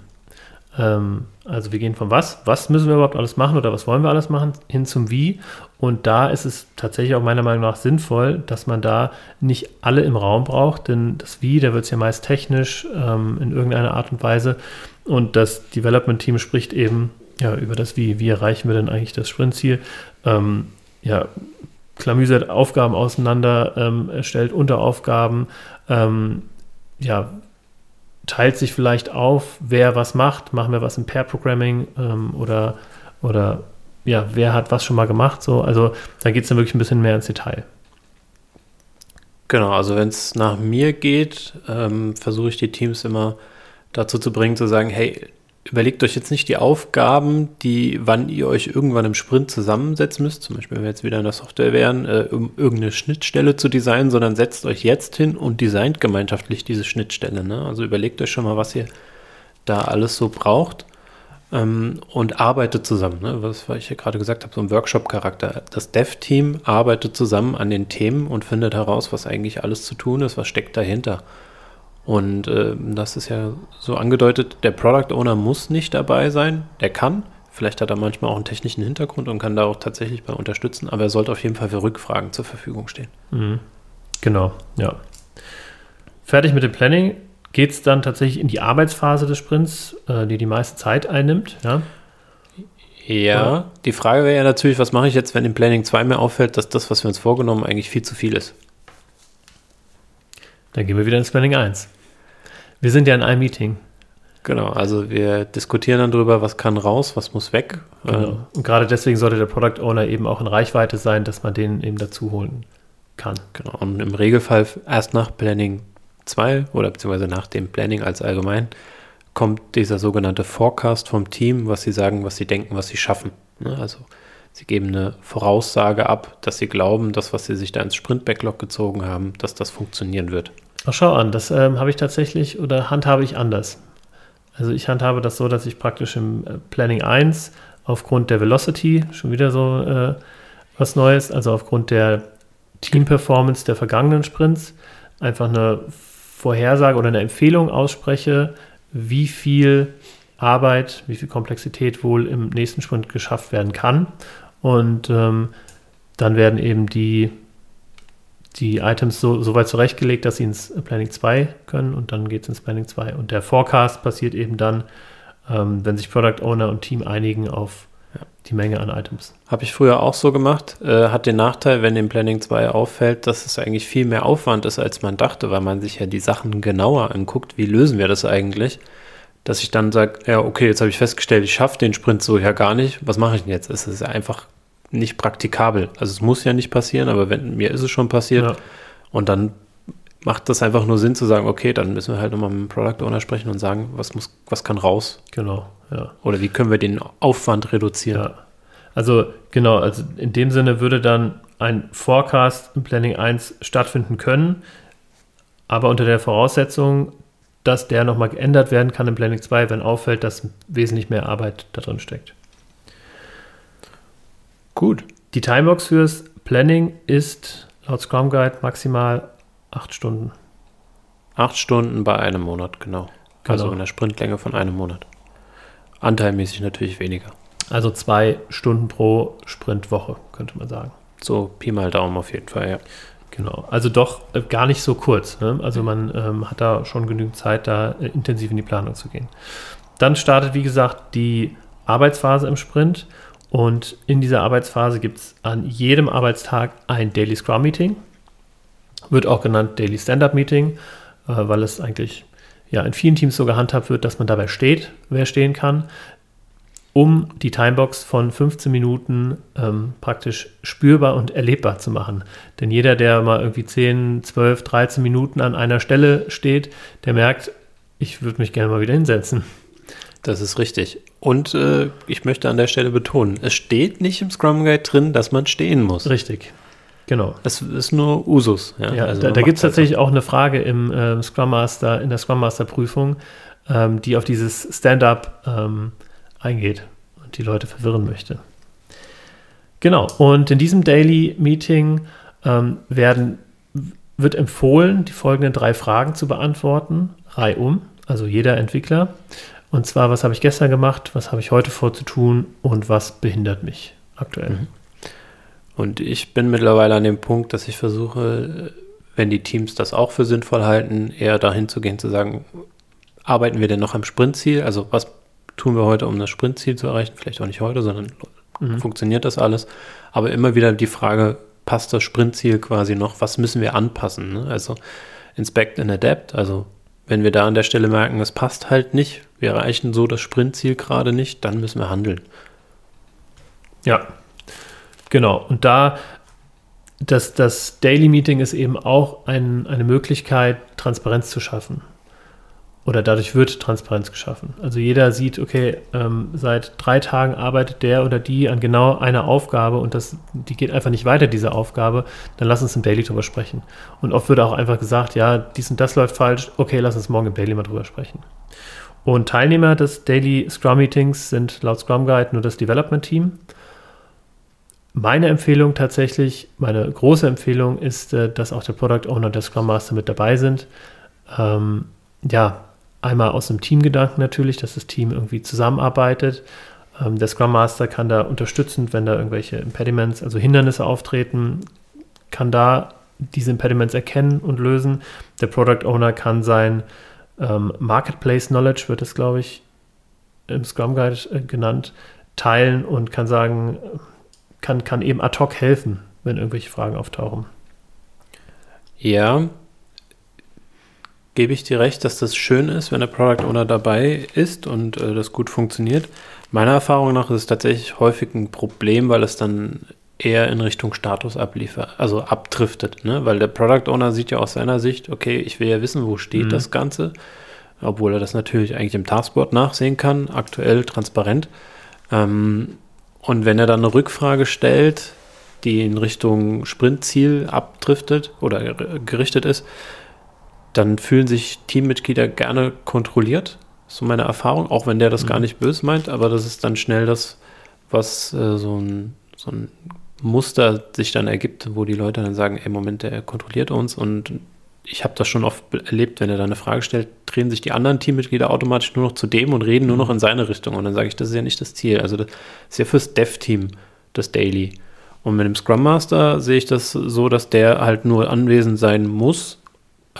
Ähm, also wir gehen von was, was müssen wir überhaupt alles machen oder was wollen wir alles machen, hin zum Wie. Und da ist es tatsächlich auch meiner Meinung nach sinnvoll, dass man da nicht alle im Raum braucht, denn das Wie, da wird es ja meist technisch ähm, in irgendeiner Art und Weise. Und das Development-Team spricht eben ja, über das Wie. Wie erreichen wir denn eigentlich das Sprintziel? Ähm, ja, klamüsert Aufgaben auseinander, ähm, erstellt Unteraufgaben, ähm, ja, teilt sich vielleicht auf, wer was macht. Machen wir was im Pair-Programming ähm, oder, oder ja, wer hat was schon mal gemacht? So, also da geht es dann wirklich ein bisschen mehr ins Detail. Genau, also wenn es nach mir geht, ähm, versuche ich die Teams immer dazu zu bringen, zu sagen, hey, überlegt euch jetzt nicht die Aufgaben, die, wann ihr euch irgendwann im Sprint zusammensetzen müsst, zum Beispiel, wenn wir jetzt wieder in der Software wären, äh, um irgendeine Schnittstelle zu designen, sondern setzt euch jetzt hin und designt gemeinschaftlich diese Schnittstelle. Ne? Also überlegt euch schon mal, was ihr da alles so braucht ähm, und arbeitet zusammen. Ne? Was was ich ja gerade gesagt habe, so ein Workshop-Charakter. Das Dev-Team arbeitet zusammen an den Themen und findet heraus, was eigentlich alles zu tun ist, was steckt dahinter. Und äh, das ist ja so angedeutet, der Product Owner muss nicht dabei sein, der kann, Vielleicht hat er manchmal auch einen technischen Hintergrund und kann da auch tatsächlich bei unterstützen, aber er sollte auf jeden Fall für Rückfragen zur Verfügung stehen. Mhm. Genau, ja. Fertig mit dem Planning geht es dann tatsächlich in die Arbeitsphase des Sprints, äh, die die meiste Zeit einnimmt. Ja, ja Oder? die Frage wäre ja natürlich, was mache ich jetzt, wenn im Planning 2 mir auffällt, dass das, was wir uns vorgenommen, eigentlich viel zu viel ist? Dann gehen wir wieder ins Planning 1. Wir sind ja in einem Meeting. Genau, also wir diskutieren dann darüber, was kann raus, was muss weg. Genau. Ähm, Und gerade deswegen sollte der Product Owner eben auch in Reichweite sein, dass man den eben dazu holen kann. Genau, und im Regelfall erst nach Planning 2 oder beziehungsweise nach dem Planning als allgemein kommt dieser sogenannte Forecast vom Team, was sie sagen, was sie denken, was sie schaffen. Ne? Also sie geben eine Voraussage ab, dass sie glauben, dass was sie sich da ins Sprint-Backlog gezogen haben, dass das funktionieren wird. Ach, schau an, das ähm, habe ich tatsächlich oder handhabe ich anders. Also ich handhabe das so, dass ich praktisch im äh, Planning 1 aufgrund der Velocity, schon wieder so äh, was Neues, also aufgrund der Team-Performance der vergangenen Sprints, einfach eine Vorhersage oder eine Empfehlung ausspreche, wie viel Arbeit, wie viel Komplexität wohl im nächsten Sprint geschafft werden kann. Und ähm, dann werden eben die die Items so, so weit zurechtgelegt, dass sie ins Planning 2 können und dann geht es ins Planning 2. Und der Forecast passiert eben dann, ähm, wenn sich Product Owner und Team einigen auf. Die Menge an Items. Habe ich früher auch so gemacht. Äh, hat den Nachteil, wenn im Planning 2 auffällt, dass es eigentlich viel mehr Aufwand ist, als man dachte, weil man sich ja die Sachen genauer anguckt. Wie lösen wir das eigentlich? Dass ich dann sage, ja, okay, jetzt habe ich festgestellt, ich schaffe den Sprint so ja gar nicht. Was mache ich denn jetzt? Es ist einfach nicht praktikabel. Also es muss ja nicht passieren, aber wenn, mir ist es schon passiert. Ja. Und dann macht das einfach nur Sinn zu sagen, okay, dann müssen wir halt nochmal mit dem Product Owner sprechen und sagen, was muss, was kann raus? Genau, ja. Oder wie können wir den Aufwand reduzieren? Ja. Also genau, also in dem Sinne würde dann ein Forecast im Planning 1 stattfinden können, aber unter der Voraussetzung, dass der nochmal geändert werden kann im Planning 2, wenn auffällt, dass wesentlich mehr Arbeit da drin steckt. Gut. Die Timebox fürs Planning ist laut Scrum Guide maximal acht Stunden. Acht Stunden bei einem Monat, genau. genau. Also in der Sprintlänge von einem Monat. Anteilmäßig natürlich weniger. Also zwei Stunden pro Sprintwoche, könnte man sagen. So Pi mal Daumen auf jeden Fall, ja. Genau, also doch äh, gar nicht so kurz. Ne? Also man ähm, hat da schon genügend Zeit, da äh, intensiv in die Planung zu gehen. Dann startet, wie gesagt, die Arbeitsphase im Sprint und in dieser Arbeitsphase gibt es an jedem Arbeitstag ein Daily Scrum Meeting. Wird auch genannt Daily Stand-Up Meeting, äh, weil es eigentlich ja, in vielen Teams so gehandhabt wird, dass man dabei steht, wer stehen kann, um die Timebox von 15 Minuten ähm, praktisch spürbar und erlebbar zu machen. Denn jeder, der mal irgendwie 10, 12, 13 Minuten an einer Stelle steht, der merkt, ich würde mich gerne mal wieder hinsetzen. Das ist richtig. Und äh, ich möchte an der Stelle betonen, es steht nicht im Scrum Guide drin, dass man stehen muss. Richtig. Genau. Es ist nur Usus. Ja, ja also da, da gibt es tatsächlich so. auch eine Frage im äh, Scrum Master, in der Scrum Master Prüfung, ähm, die auf dieses Stand-up ähm, eingeht und die Leute verwirren möchte. Genau. Und in diesem Daily Meeting ähm, werden, wird empfohlen, die folgenden drei Fragen zu beantworten, reihum, also jeder Entwickler. Und zwar, was habe ich gestern gemacht, was habe ich heute vor zu tun und was behindert mich aktuell. Mhm. Und ich bin mittlerweile an dem Punkt, dass ich versuche, wenn die Teams das auch für sinnvoll halten, eher dahin zu gehen, zu sagen, arbeiten wir denn noch am Sprintziel? Also was tun wir heute, um das Sprintziel zu erreichen? Vielleicht auch nicht heute, sondern mhm. funktioniert das alles? Aber immer wieder die Frage, passt das Sprintziel quasi noch? Was müssen wir anpassen? Ne? Also Inspect and Adapt, also wenn wir da an der Stelle merken, es passt halt nicht, wir erreichen so das Sprintziel gerade nicht, dann müssen wir handeln. Ja, genau. Und da das, das Daily Meeting ist eben auch ein, eine Möglichkeit, Transparenz zu schaffen oder dadurch wird Transparenz geschaffen. Also jeder sieht, okay, ähm, seit drei Tagen arbeitet der oder die an genau einer Aufgabe und das, die geht einfach nicht weiter, diese Aufgabe, dann lass uns im Daily drüber sprechen. Und oft wird auch einfach gesagt, ja, dies und das läuft falsch, okay, lass uns morgen im Daily mal drüber sprechen. Und Teilnehmer des Daily Scrum Meetings sind laut Scrum Guide nur das Development Team. Meine Empfehlung tatsächlich, meine große Empfehlung ist, äh, dass auch der Product Owner und der Scrum Master mit dabei sind. Ähm, ja, Einmal aus dem Teamgedanken natürlich, dass das Team irgendwie zusammenarbeitet. Ähm, der Scrum Master kann da unterstützend, wenn da irgendwelche Impediments, also Hindernisse auftreten, kann da diese Impediments erkennen und lösen. Der Product Owner kann sein ähm, Marketplace Knowledge, wird es, glaube ich, im Scrum Guide äh, genannt, teilen und kann sagen, kann, kann eben ad hoc helfen, wenn irgendwelche Fragen auftauchen. Ja, gebe ich dir recht, dass das schön ist, wenn der Product Owner dabei ist und äh, das gut funktioniert. Meiner Erfahrung nach ist es tatsächlich häufig ein Problem, weil es dann eher in Richtung Status abliefert, also abdriftet, ne? Weil der Product Owner sieht ja aus seiner Sicht, okay, ich will ja wissen, wo steht mhm. das Ganze, obwohl er das natürlich eigentlich im Taskboard nachsehen kann, aktuell transparent. Ähm, und wenn er dann eine Rückfrage stellt, die in Richtung Sprintziel abdriftet oder gerichtet ist, dann fühlen sich Teammitglieder gerne kontrolliert. So meine Erfahrung, auch wenn der das mhm. gar nicht böse meint, aber das ist dann schnell das, was äh, so, ein, so ein Muster sich dann ergibt, wo die Leute dann sagen, ey, Moment, der kontrolliert uns und ich habe das schon oft erlebt, wenn er da eine Frage stellt, drehen sich die anderen Teammitglieder automatisch nur noch zu dem und reden nur noch in seine Richtung. Und dann sage ich, das ist ja nicht das Ziel. Also das ist ja fürs Dev-Team das Daily. Und mit dem Scrum Master sehe ich das so, dass der halt nur anwesend sein muss,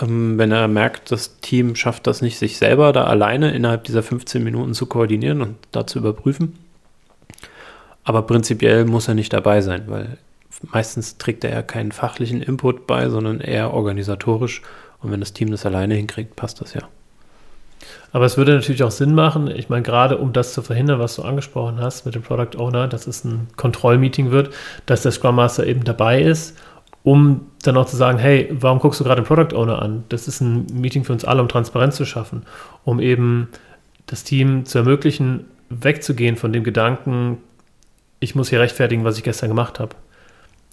ähm, wenn er merkt, das Team schafft das nicht, sich selber da alleine innerhalb dieser 15 Minuten zu koordinieren und da zu überprüfen. Aber prinzipiell muss er nicht dabei sein, weil meistens trägt er ja keinen fachlichen Input bei, sondern eher organisatorisch. Und wenn das Team das alleine hinkriegt, passt das ja. Aber es würde natürlich auch Sinn machen, ich meine, gerade um das zu verhindern, was du angesprochen hast mit dem Product Owner, dass es ein Kontrollmeeting wird, dass der Scrum Master eben dabei ist, um dann auch zu sagen, hey, warum guckst du gerade den Product Owner an? Das ist ein Meeting für uns alle, um Transparenz zu schaffen, um eben das Team zu ermöglichen, wegzugehen von dem Gedanken, ich muss hier rechtfertigen, was ich gestern gemacht habe.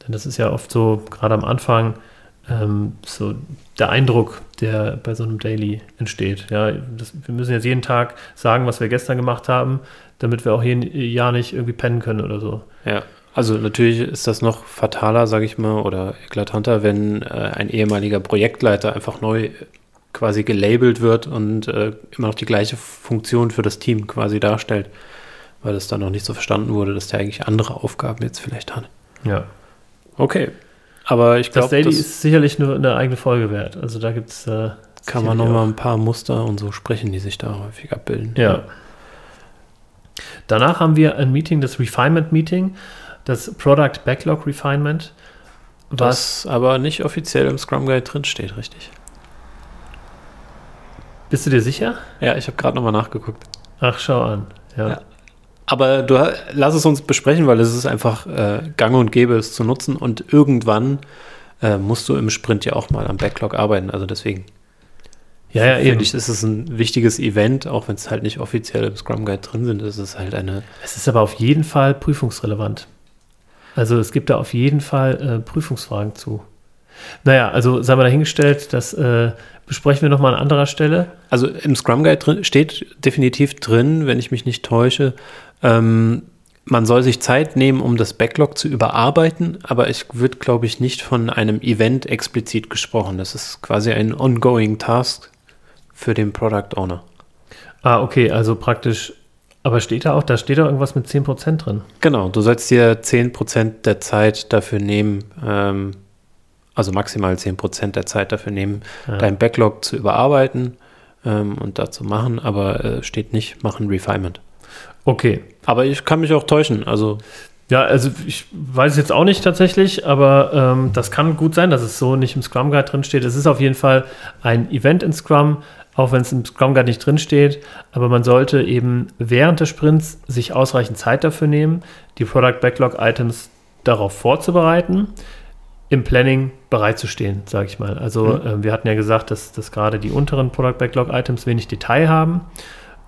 Denn das ist ja oft so, gerade am Anfang, ähm, so der Eindruck, der bei so einem Daily entsteht. Ja, das, wir müssen jetzt jeden Tag sagen, was wir gestern gemacht haben, damit wir auch hier ja nicht irgendwie pennen können oder so. Ja, also natürlich ist das noch fataler, sage ich mal, oder eklatanter, wenn äh, ein ehemaliger Projektleiter einfach neu quasi gelabelt wird und äh, immer noch die gleiche Funktion für das Team quasi darstellt, weil es dann noch nicht so verstanden wurde, dass der eigentlich andere Aufgaben jetzt vielleicht hat. Ja. Okay. Aber ich glaube. Das Daily ist sicherlich nur eine eigene Folge wert. Also da gibt es. Äh, kann man nochmal ein paar Muster und so sprechen, die sich da häufig abbilden. Ja. Danach haben wir ein Meeting, das Refinement Meeting, das Product Backlog Refinement. Was aber nicht offiziell im Scrum Guide drinsteht, richtig? Bist du dir sicher? Ja, ich habe gerade nochmal nachgeguckt. Ach, schau an. Ja. ja. Aber du, lass es uns besprechen, weil es ist einfach äh, gang und gäbe, es zu nutzen. Und irgendwann äh, musst du im Sprint ja auch mal am Backlog arbeiten. Also deswegen. Ja, ja, Finde ich, ist es ein wichtiges Event, auch wenn es halt nicht offiziell im Scrum Guide drin sind. Ist es halt eine. Es ist aber auf jeden Fall prüfungsrelevant. Also es gibt da auf jeden Fall äh, Prüfungsfragen zu. Naja, also sei mal dahingestellt, das äh, besprechen wir nochmal an anderer Stelle. Also im Scrum Guide drin, steht definitiv drin, wenn ich mich nicht täusche, ähm, man soll sich Zeit nehmen, um das Backlog zu überarbeiten, aber es wird, glaube ich, nicht von einem Event explizit gesprochen. Das ist quasi ein ongoing Task für den Product Owner. Ah, okay, also praktisch, aber steht da auch, da steht da irgendwas mit 10% drin. Genau, du sollst dir 10% der Zeit dafür nehmen, ähm, also maximal 10% der Zeit dafür nehmen, ja. dein Backlog zu überarbeiten ähm, und dazu machen, aber äh, steht nicht, machen Refinement. Okay. Aber ich kann mich auch täuschen. Also ja, also ich weiß es jetzt auch nicht tatsächlich, aber ähm, das kann gut sein, dass es so nicht im Scrum Guide drin steht. Es ist auf jeden Fall ein Event in Scrum, auch wenn es im Scrum Guide nicht drin steht. Aber man sollte eben während des Sprints sich ausreichend Zeit dafür nehmen, die Product Backlog Items darauf vorzubereiten, im Planning bereitzustehen, sage ich mal. Also mhm. äh, wir hatten ja gesagt, dass, dass gerade die unteren Product Backlog Items wenig Detail haben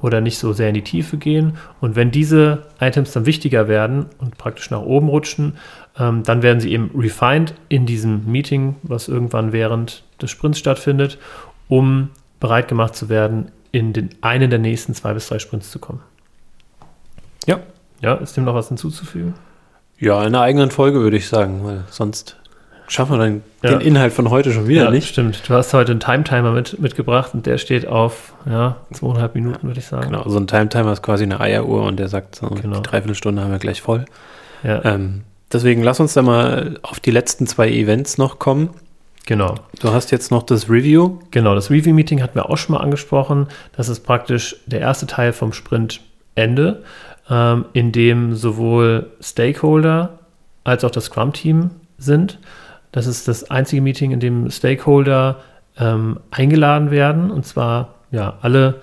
oder nicht so sehr in die Tiefe gehen. Und wenn diese Items dann wichtiger werden und praktisch nach oben rutschen, ähm, dann werden sie eben refined in diesem Meeting, was irgendwann während des Sprints stattfindet, um bereit gemacht zu werden, in den einen der nächsten zwei bis drei Sprints zu kommen. Ja. Ja, ist dem noch was hinzuzufügen? Ja, in einer eigenen Folge würde ich sagen, weil sonst schaffen wir dann Ja. den Inhalt von heute schon wieder ja, nicht. stimmt. Du hast heute einen Time-Timer mit, mitgebracht und der steht auf ja, zweieinhalb Minuten, würde ich sagen. Genau, so ein Timetimer ist quasi eine Eieruhr und der sagt, so, Genau. die Dreiviertelstunde haben wir gleich voll. Ja, Ähm, deswegen lass uns da mal auf die letzten zwei Events noch kommen. genau. Du hast jetzt noch das Review. Genau, das Review-Meeting hatten wir auch schon mal angesprochen. Das ist praktisch der erste Teil vom Sprintende, ähm, in dem sowohl Stakeholder als auch das Scrum-Team sind. Das ist das einzige Meeting, in dem Stakeholder ähm, eingeladen werden, und zwar ja alle,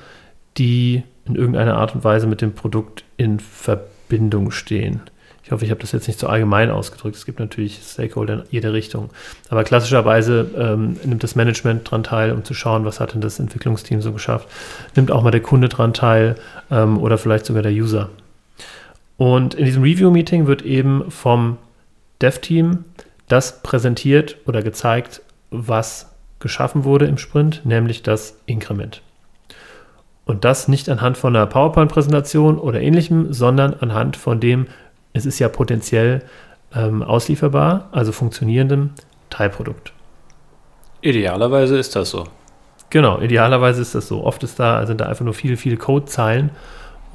die in irgendeiner Art und Weise mit dem Produkt in Verbindung stehen. Ich hoffe, ich habe das jetzt nicht so allgemein ausgedrückt. Es gibt natürlich Stakeholder in jede Richtung. Aber klassischerweise ähm, nimmt das Management dran teil, um zu schauen, was hat denn das Entwicklungsteam so geschafft. Nimmt auch mal der Kunde dran teil ähm, oder vielleicht sogar der User. Und in diesem Review-Meeting wird eben vom Dev-Team das präsentiert oder gezeigt, was geschaffen wurde im Sprint, nämlich das Inkrement. Und das nicht anhand von einer PowerPoint-Präsentation oder ähnlichem, sondern anhand von dem, es ist ja potenziell ähm, auslieferbar, also funktionierendem Teilprodukt. Idealerweise ist das so. Genau, idealerweise ist das so. Oft ist da, sind da einfach nur viele, viele Codezeilen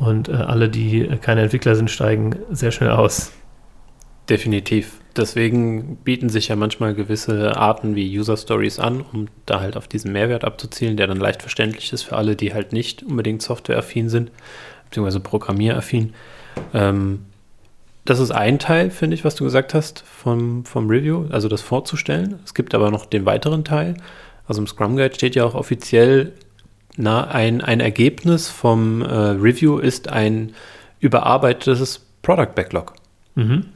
und äh, alle, die keine Entwickler sind, steigen sehr schnell aus. Definitiv. Deswegen bieten sich ja manchmal gewisse Arten wie User Stories an, um da halt auf diesen Mehrwert abzuzielen, der dann leicht verständlich ist für alle, die halt nicht unbedingt softwareaffin sind, beziehungsweise programmieraffin. Ähm, das ist ein Teil, finde ich, was du gesagt hast vom, vom Review, also das vorzustellen. Es gibt aber noch den weiteren Teil. Also im Scrum Guide steht ja auch offiziell, na, ein, ein Ergebnis vom äh, Review ist ein überarbeitetes Product Backlog. Mhm.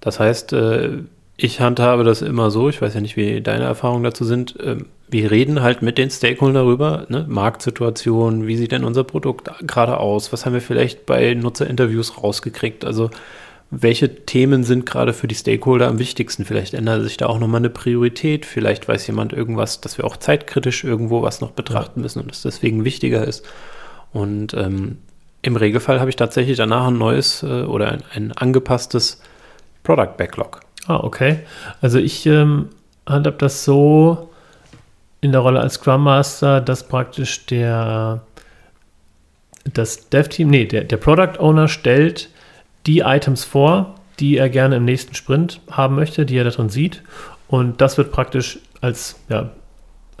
Das heißt, äh, ich handhabe das immer so, ich weiß ja nicht, wie deine Erfahrungen dazu sind. ähm, Wir reden halt mit den Stakeholdern darüber, ne? Marktsituation, wie sieht denn unser Produkt gerade aus, was haben wir vielleicht bei Nutzerinterviews rausgekriegt, also welche Themen sind gerade für die Stakeholder am wichtigsten? Vielleicht ändert sich da auch nochmal eine Priorität, vielleicht weiß jemand irgendwas, dass wir auch zeitkritisch irgendwo was noch betrachten müssen und es deswegen wichtiger ist. Und ähm, im Regelfall habe ich tatsächlich danach ein neues äh, oder ein, ein angepasstes Product Backlog. Ah, okay. Also ich ähm, handhab das so in der Rolle als Scrum Master, dass praktisch der das Dev-Team, nee, der, der Product Owner stellt die Items vor, die er gerne im nächsten Sprint haben möchte, die er da drin sieht. Und das wird praktisch als ja,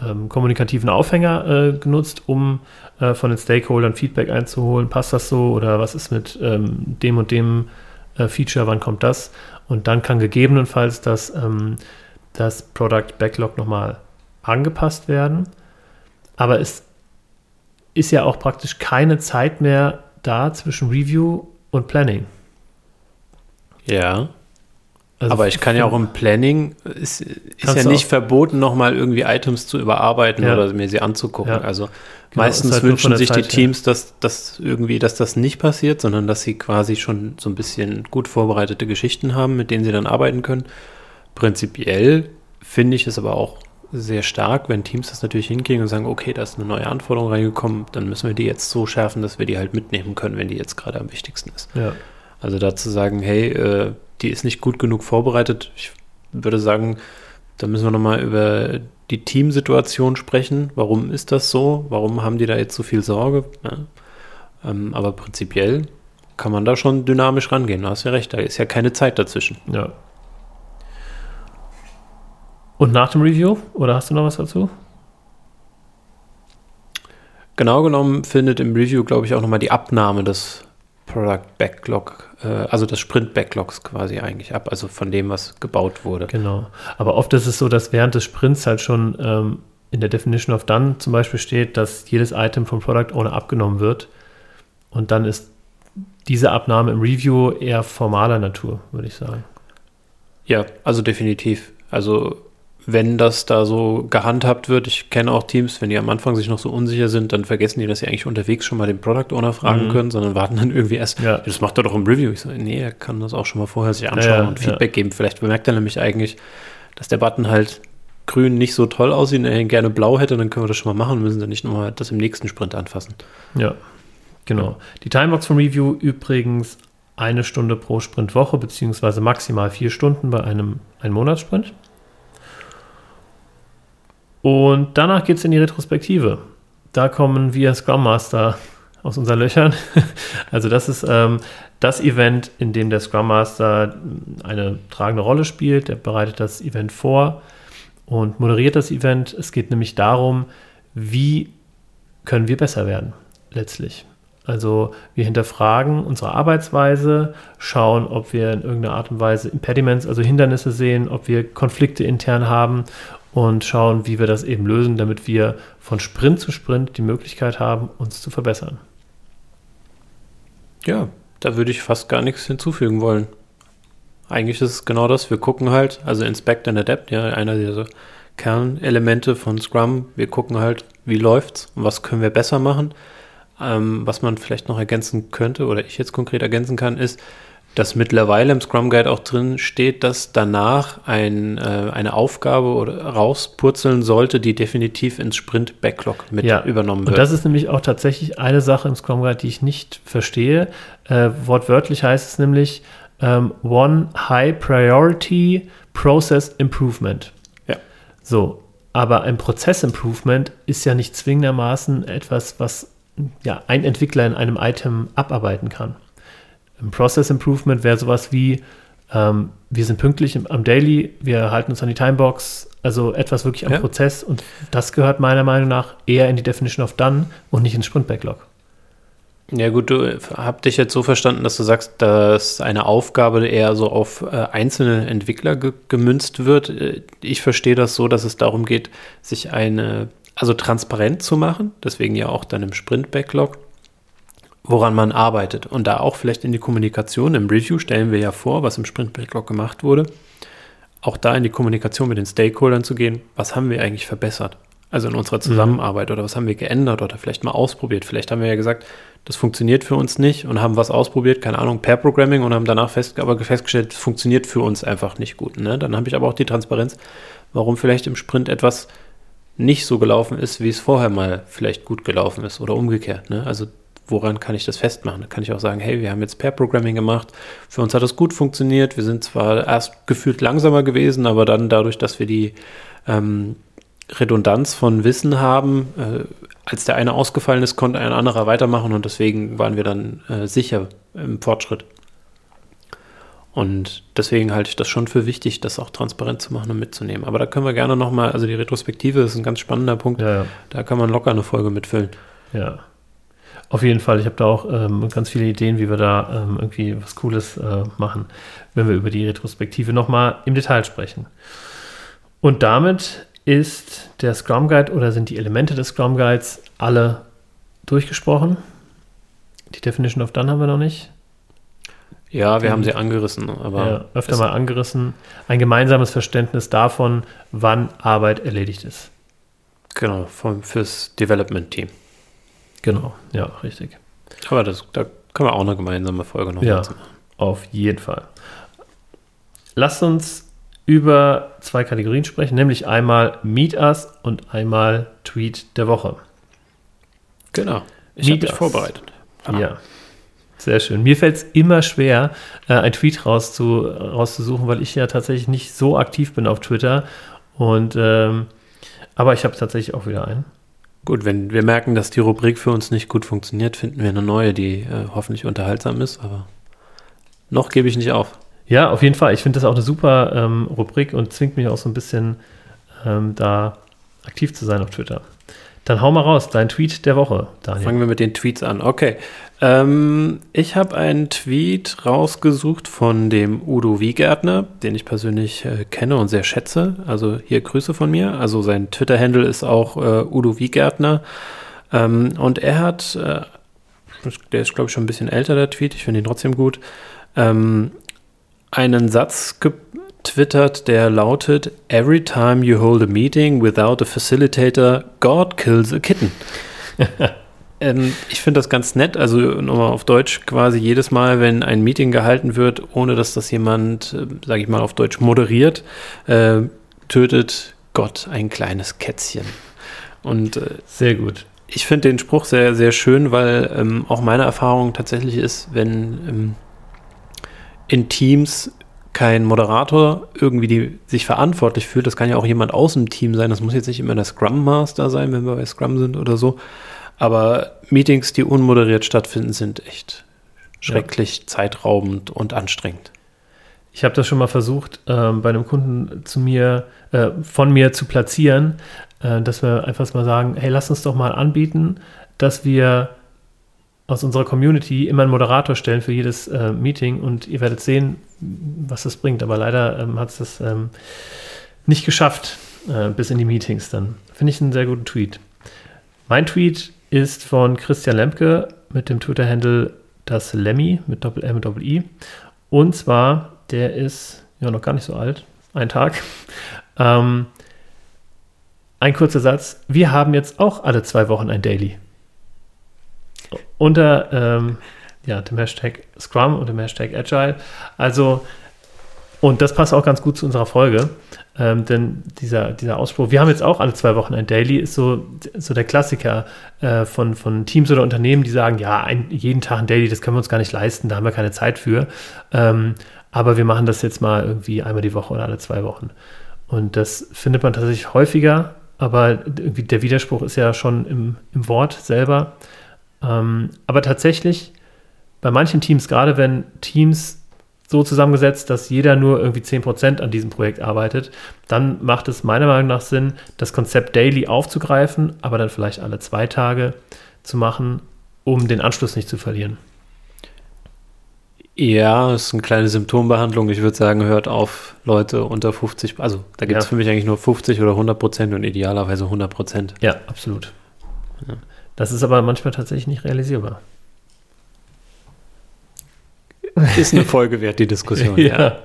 ähm, kommunikativen Aufhänger äh, genutzt, um äh, von den Stakeholdern Feedback einzuholen. Passt das so oder was ist mit ähm, dem und dem äh, Feature, wann kommt das? Und dann kann gegebenenfalls das, ähm, das Product Backlog nochmal angepasst werden. Aber es ist ja auch praktisch keine Zeit mehr da zwischen Review und Planning. Ja. Also aber ich kann ja auch im Planning, ist, ist Kannst ja nicht verboten, nochmal irgendwie Items zu überarbeiten Ja. oder mir sie anzugucken. Ja. Also Genau, meistens ist halt wünschen sich die Zeit her. Teams, dass das irgendwie, dass das nicht passiert, sondern dass sie quasi schon so ein bisschen gut vorbereitete Geschichten haben, mit denen sie dann arbeiten können. Prinzipiell finde ich es aber auch sehr stark, wenn Teams das natürlich hinkriegen und sagen, okay, da ist eine neue Anforderung reingekommen, dann müssen wir die jetzt so schärfen, dass wir die halt mitnehmen können, wenn die jetzt gerade am wichtigsten ist. Ja. Also dazu sagen, hey, äh, die ist nicht gut genug vorbereitet. Ich würde sagen, da müssen wir nochmal über die Teamsituation sprechen. Warum ist das so? Warum haben die da jetzt so viel Sorge? Ja. Ähm, aber prinzipiell kann man da schon dynamisch rangehen. Du hast ja recht, da ist ja keine Zeit dazwischen. Ja. Und nach dem Review? Oder hast du noch was dazu? Genau genommen findet im Review, glaube ich, auch nochmal die Abnahme des Product Backlog, also des Sprint Backlogs quasi eigentlich ab, also von dem, was gebaut wurde. Genau. Aber oft ist es so, dass während des Sprints halt schon ähm, in der Definition of Done zum Beispiel steht, dass jedes Item vom Product Owner abgenommen wird. Und dann ist diese Abnahme im Review eher formaler Natur, würde ich sagen. Ja, also definitiv. Also wenn das da so gehandhabt wird, ich kenne auch Teams, wenn die am Anfang sich noch so unsicher sind, dann vergessen die, dass sie eigentlich unterwegs schon mal den Product Owner fragen Mhm. können, sondern warten dann irgendwie erst, Ja. das macht er doch im Review. Ich so, nee, er kann das auch schon mal vorher sich anschauen Ja, ja, und Feedback geben. Vielleicht bemerkt er nämlich eigentlich, dass der Button halt grün nicht so toll aussieht und er ihn gerne blau hätte, dann können wir das schon mal machen und müssen dann nicht nochmal das im nächsten Sprint anfassen. Ja, genau. Die Timebox vom Review übrigens eine Stunde pro Sprintwoche, beziehungsweise maximal vier Stunden bei einem Ein-Monats-Sprint. Und danach geht es in die Retrospektive. Da kommen wir Scrum Master aus unseren Löchern. Also das ist ähm, das Event, in dem der Scrum Master eine tragende Rolle spielt. Der bereitet das Event vor und moderiert das Event. Es geht nämlich darum, wie können wir besser werden, letztlich. Also wir hinterfragen unsere Arbeitsweise, schauen, ob wir in irgendeiner Art und Weise Impediments, also Hindernisse sehen, ob wir Konflikte intern haben und schauen, wie wir das eben lösen, damit wir von Sprint zu Sprint die Möglichkeit haben, uns zu verbessern. Ja, da würde ich fast gar nichts hinzufügen wollen. Eigentlich ist es genau das. Wir gucken halt, also Inspect and Adapt, ja, einer dieser Kernelemente von Scrum. Wir gucken halt, wie läuft's und was können wir besser machen. Ähm, was man vielleicht noch ergänzen könnte oder ich jetzt konkret ergänzen kann, ist, dass mittlerweile im Scrum Guide auch drin steht, dass danach ein, äh, eine Aufgabe oder rauspurzeln sollte, die definitiv ins Sprint Backlog mit ja, übernommen wird. Und das ist nämlich auch tatsächlich eine Sache im Scrum Guide, die ich nicht verstehe. Äh, wortwörtlich heißt es nämlich ähm, One High Priority Process Improvement. Ja. So, aber ein Prozess-Improvement ist ja nicht zwingendermaßen etwas, was ja, ein Entwickler in einem Item abarbeiten kann. Ein Process Improvement wäre sowas wie, ähm, wir sind pünktlich im, am Daily, wir halten uns an die Timebox, also etwas wirklich am ja. Prozess und das gehört meiner Meinung nach eher in die Definition of Done und nicht ins Sprint Backlog. Ja gut, du hab dich jetzt so verstanden, dass du sagst, dass eine Aufgabe eher so auf äh, einzelne Entwickler ge gemünzt wird. Äh, ich verstehe das so, dass es darum geht, sich eine, also transparent zu machen, deswegen ja auch dann im Sprint-Backlog, woran man arbeitet. Und da auch vielleicht in die Kommunikation, im Review stellen wir ja vor, was im Sprint-Backlog gemacht wurde, auch da in die Kommunikation mit den Stakeholdern zu gehen, was haben wir eigentlich verbessert? Also in unserer Zusammenarbeit mhm. oder was haben wir geändert oder vielleicht mal ausprobiert. Vielleicht haben wir ja gesagt, das funktioniert für uns nicht und haben was ausprobiert, keine Ahnung, per Programming und haben danach fest, aber festgestellt, es funktioniert für uns einfach nicht gut. Ne? Dann habe ich aber auch die Transparenz, warum vielleicht im Sprint etwas nicht so gelaufen ist, wie es vorher mal vielleicht gut gelaufen ist oder umgekehrt. Ne? Also woran kann ich das festmachen? Da kann ich auch sagen, hey, wir haben jetzt Pair Programming gemacht, für uns hat das gut funktioniert, wir sind zwar erst gefühlt langsamer gewesen, aber dann dadurch, dass wir die ähm, Redundanz von Wissen haben, äh, als der eine ausgefallen ist, konnte ein anderer weitermachen und deswegen waren wir dann äh, sicher im Fortschritt. Und deswegen halte ich das schon für wichtig, das auch transparent zu machen und mitzunehmen. Aber da können wir gerne nochmal, also die Retrospektive ist ein ganz spannender Punkt. Ja, ja. Da kann man locker eine Folge mitfüllen. Ja. Auf jeden Fall. Ich habe da auch ähm, ganz viele Ideen, wie wir da ähm, irgendwie was Cooles äh, machen, wenn wir über die Retrospektive nochmal im Detail sprechen. Und damit ist der Scrum Guide oder sind die Elemente des Scrum Guides alle durchgesprochen? Die Definition of Done haben wir noch nicht. Ja, wir die, haben sie angerissen, aber. Ja, öfter mal angerissen. Ein gemeinsames Verständnis davon, wann Arbeit erledigt ist. Genau, vom, fürs Development-Team. Genau, ja, richtig. Aber das, da können wir auch eine gemeinsame Folge noch ja, machen. Auf jeden Fall. Lasst uns über zwei Kategorien sprechen, nämlich einmal Meet Us und einmal Tweet der Woche. Genau. Ich habe mich vorbereitet. Ah. Ja. Sehr schön. Mir fällt es immer schwer, äh, ein Tweet rauszu, rauszusuchen, weil ich ja tatsächlich nicht so aktiv bin auf Twitter. Und ähm, aber ich habe tatsächlich auch wieder einen. Gut, wenn wir merken, dass die Rubrik für uns nicht gut funktioniert, finden wir eine neue, die äh, hoffentlich unterhaltsam ist, aber noch gebe ich nicht auf. Ja, auf jeden Fall. Ich finde das auch eine super ähm, Rubrik und zwingt mich auch so ein bisschen ähm, da aktiv zu sein auf Twitter. Dann hau mal raus, dein Tweet der Woche, Daniel. Fangen wir mit den Tweets an. Okay. Ähm, ich habe einen Tweet rausgesucht von dem Udo Wiegärtner, den ich persönlich äh, kenne und sehr schätze. Also hier Grüße von mir. Also sein Twitter-Handle ist auch äh, Udo Wiegärtner. Ähm, und er hat, äh, der ist glaube ich schon ein bisschen älter, der Tweet, ich finde ihn trotzdem gut, ähm, einen Satz getwittert, der lautet: Every time you hold a meeting without a facilitator, God kills a kitten. ähm, ich finde das ganz nett. Also nochmal auf Deutsch quasi jedes Mal, wenn ein Meeting gehalten wird, ohne dass das jemand, äh, sage ich mal auf Deutsch, moderiert, äh, tötet Gott ein kleines Kätzchen. Und äh, sehr gut. Ich finde den Spruch sehr, sehr schön, weil ähm, auch meine Erfahrung tatsächlich ist, wenn ähm, in Teams kein Moderator irgendwie die, sich verantwortlich fühlt. Das kann ja auch jemand aus dem Team sein. Das muss jetzt nicht immer der Scrum Master sein, wenn wir bei Scrum sind oder so. Aber Meetings, die unmoderiert stattfinden, sind echt schrecklich ja. zeitraubend und anstrengend. Ich habe das schon mal versucht, äh, bei einem Kunden zu mir, äh, von mir zu platzieren, äh, dass wir einfach mal sagen, hey, lass uns doch mal anbieten, dass wir aus unserer Community immer einen Moderator stellen für jedes äh, Meeting und ihr werdet sehen, was das bringt. Aber leider ähm, hat es das ähm, nicht geschafft äh, bis in die Meetings dann. Finde ich einen sehr guten Tweet. Mein Tweet ist von Christian Lemke mit dem Twitter-Handle das Lemmy mit Doppel-M und Doppel-I. Und zwar, der ist ja noch gar nicht so alt, ein Tag. Ähm, ein kurzer Satz. Wir haben jetzt auch alle zwei Wochen ein Daily unter ähm, ja, dem Hashtag Scrum und dem Hashtag Agile. Also, und das passt auch ganz gut zu unserer Folge, ähm, denn dieser, dieser Ausspruch, wir haben jetzt auch alle zwei Wochen ein Daily, ist so, so der Klassiker äh, von, von Teams oder Unternehmen, die sagen, ja, ein, jeden Tag ein Daily, das können wir uns gar nicht leisten, da haben wir keine Zeit für. Ähm, aber wir machen das jetzt mal irgendwie einmal die Woche oder alle zwei Wochen. Und das findet man tatsächlich häufiger, aber der Widerspruch ist ja schon im, im Wort selber. Ähm, aber tatsächlich, bei manchen Teams, gerade wenn Teams so zusammengesetzt, dass jeder nur irgendwie 10% an diesem Projekt arbeitet, dann macht es meiner Meinung nach Sinn, das Konzept Daily aufzugreifen, aber dann vielleicht alle zwei Tage zu machen, um den Anschluss nicht zu verlieren. Ja, ist eine kleine Symptombehandlung. Ich würde sagen, hört auf Leute unter 50, also da gibt es ja. für mich eigentlich nur 50 oder 100 Prozent und idealerweise 100 Prozent. Ja, absolut. Ja. Das ist aber manchmal tatsächlich nicht realisierbar. Ist eine Folge wert, die Diskussion, ja.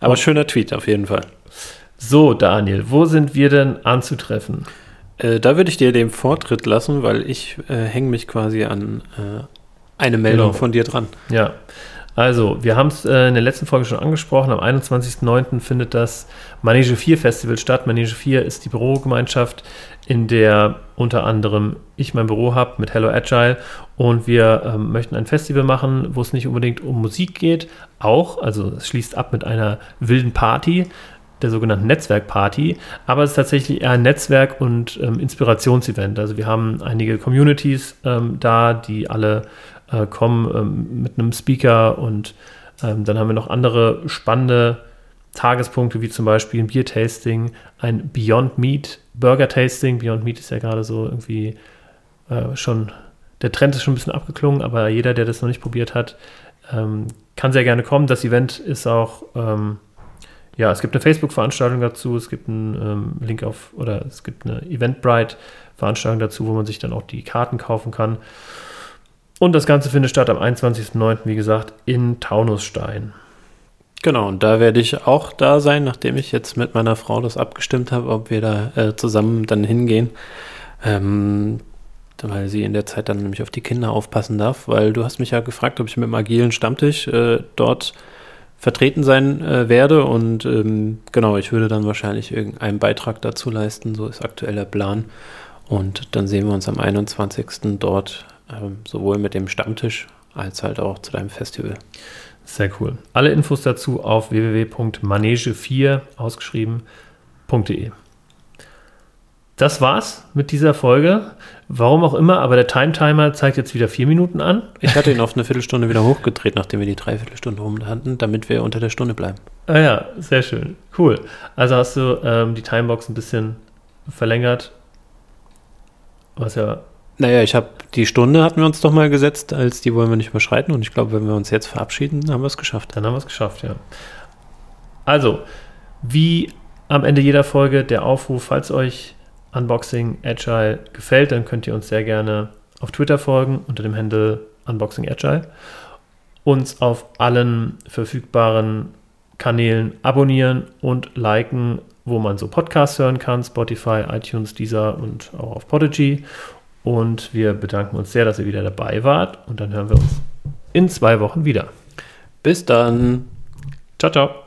Aber schöner Tweet auf jeden Fall. So, Daniel, wo sind wir denn anzutreffen? Äh, da würde ich dir den Vortritt lassen, weil ich äh, hänge mich quasi an äh, eine Meldung genau. von dir dran. Ja, also, wir haben es äh, in der letzten Folge schon angesprochen. Am 21.09. findet das Manege 4 Festival statt. Manege 4 ist die Bürogemeinschaft, in der unter anderem ich mein Büro habe mit Hello Agile und wir ähm, möchten ein Festival machen, wo es nicht unbedingt um Musik geht, auch, also es schließt ab mit einer wilden Party, der sogenannten Netzwerkparty, aber es ist tatsächlich eher ein Netzwerk- und ähm, Inspirationsevent. Also wir haben einige Communities ähm, da, die alle äh, kommen ähm, mit einem Speaker und ähm, dann haben wir noch andere spannende Tagespunkte, wie zum Beispiel ein Bier-Tasting, ein Beyond Meat Burger-Tasting. Beyond Meat ist ja gerade so irgendwie äh, schon, der Trend ist schon ein bisschen abgeklungen, aber jeder, der das noch nicht probiert hat, ähm, kann sehr gerne kommen. Das Event ist auch, ähm, ja, es gibt eine Facebook-Veranstaltung dazu, es gibt einen ähm, Link auf, oder es gibt eine Eventbrite-Veranstaltung dazu, wo man sich dann auch die Karten kaufen kann. Und das Ganze findet statt am 21.09., wie gesagt, in Taunusstein. Genau, und da werde ich auch da sein, nachdem ich jetzt mit meiner Frau das abgestimmt habe, ob wir da äh, zusammen dann hingehen. Ähm, weil sie in der Zeit dann nämlich auf die Kinder aufpassen darf, weil du hast mich ja gefragt, ob ich mit dem agilen Stammtisch äh, dort vertreten sein äh, werde und ähm, genau, ich würde dann wahrscheinlich irgendeinen Beitrag dazu leisten, so ist aktuell der Plan und dann sehen wir uns am 21. dort ähm, sowohl mit dem Stammtisch als halt auch zu deinem Festival. Sehr cool. Alle Infos dazu auf www.manege4 ausgeschrieben.de. Das war's mit dieser Folge. Warum auch immer, aber der Time-Timer zeigt jetzt wieder vier Minuten an. Ich hatte ihn auf eine Viertelstunde wieder hochgedreht, nachdem wir die Dreiviertelstunde rum hatten, damit wir unter der Stunde bleiben. Ah ja, sehr schön. Cool. Also hast du ähm, die Timebox ein bisschen verlängert, was ja naja, ich habe die Stunde hatten wir uns doch mal gesetzt, als die wollen wir nicht überschreiten. Und ich glaube, wenn wir uns jetzt verabschieden, haben wir es geschafft. Dann haben wir es geschafft, ja. Also, wie am Ende jeder Folge der Aufruf, falls euch Unboxing Agile gefällt, dann könnt ihr uns sehr gerne auf Twitter folgen unter dem Handle Unboxing Agile. Uns auf allen verfügbaren Kanälen abonnieren und liken, wo man so Podcasts hören kann, Spotify, iTunes, Deezer und auch auf Podigy. Und wir bedanken uns sehr, dass ihr wieder dabei wart. Und dann hören wir uns in zwei Wochen wieder. Bis dann. Ciao, ciao.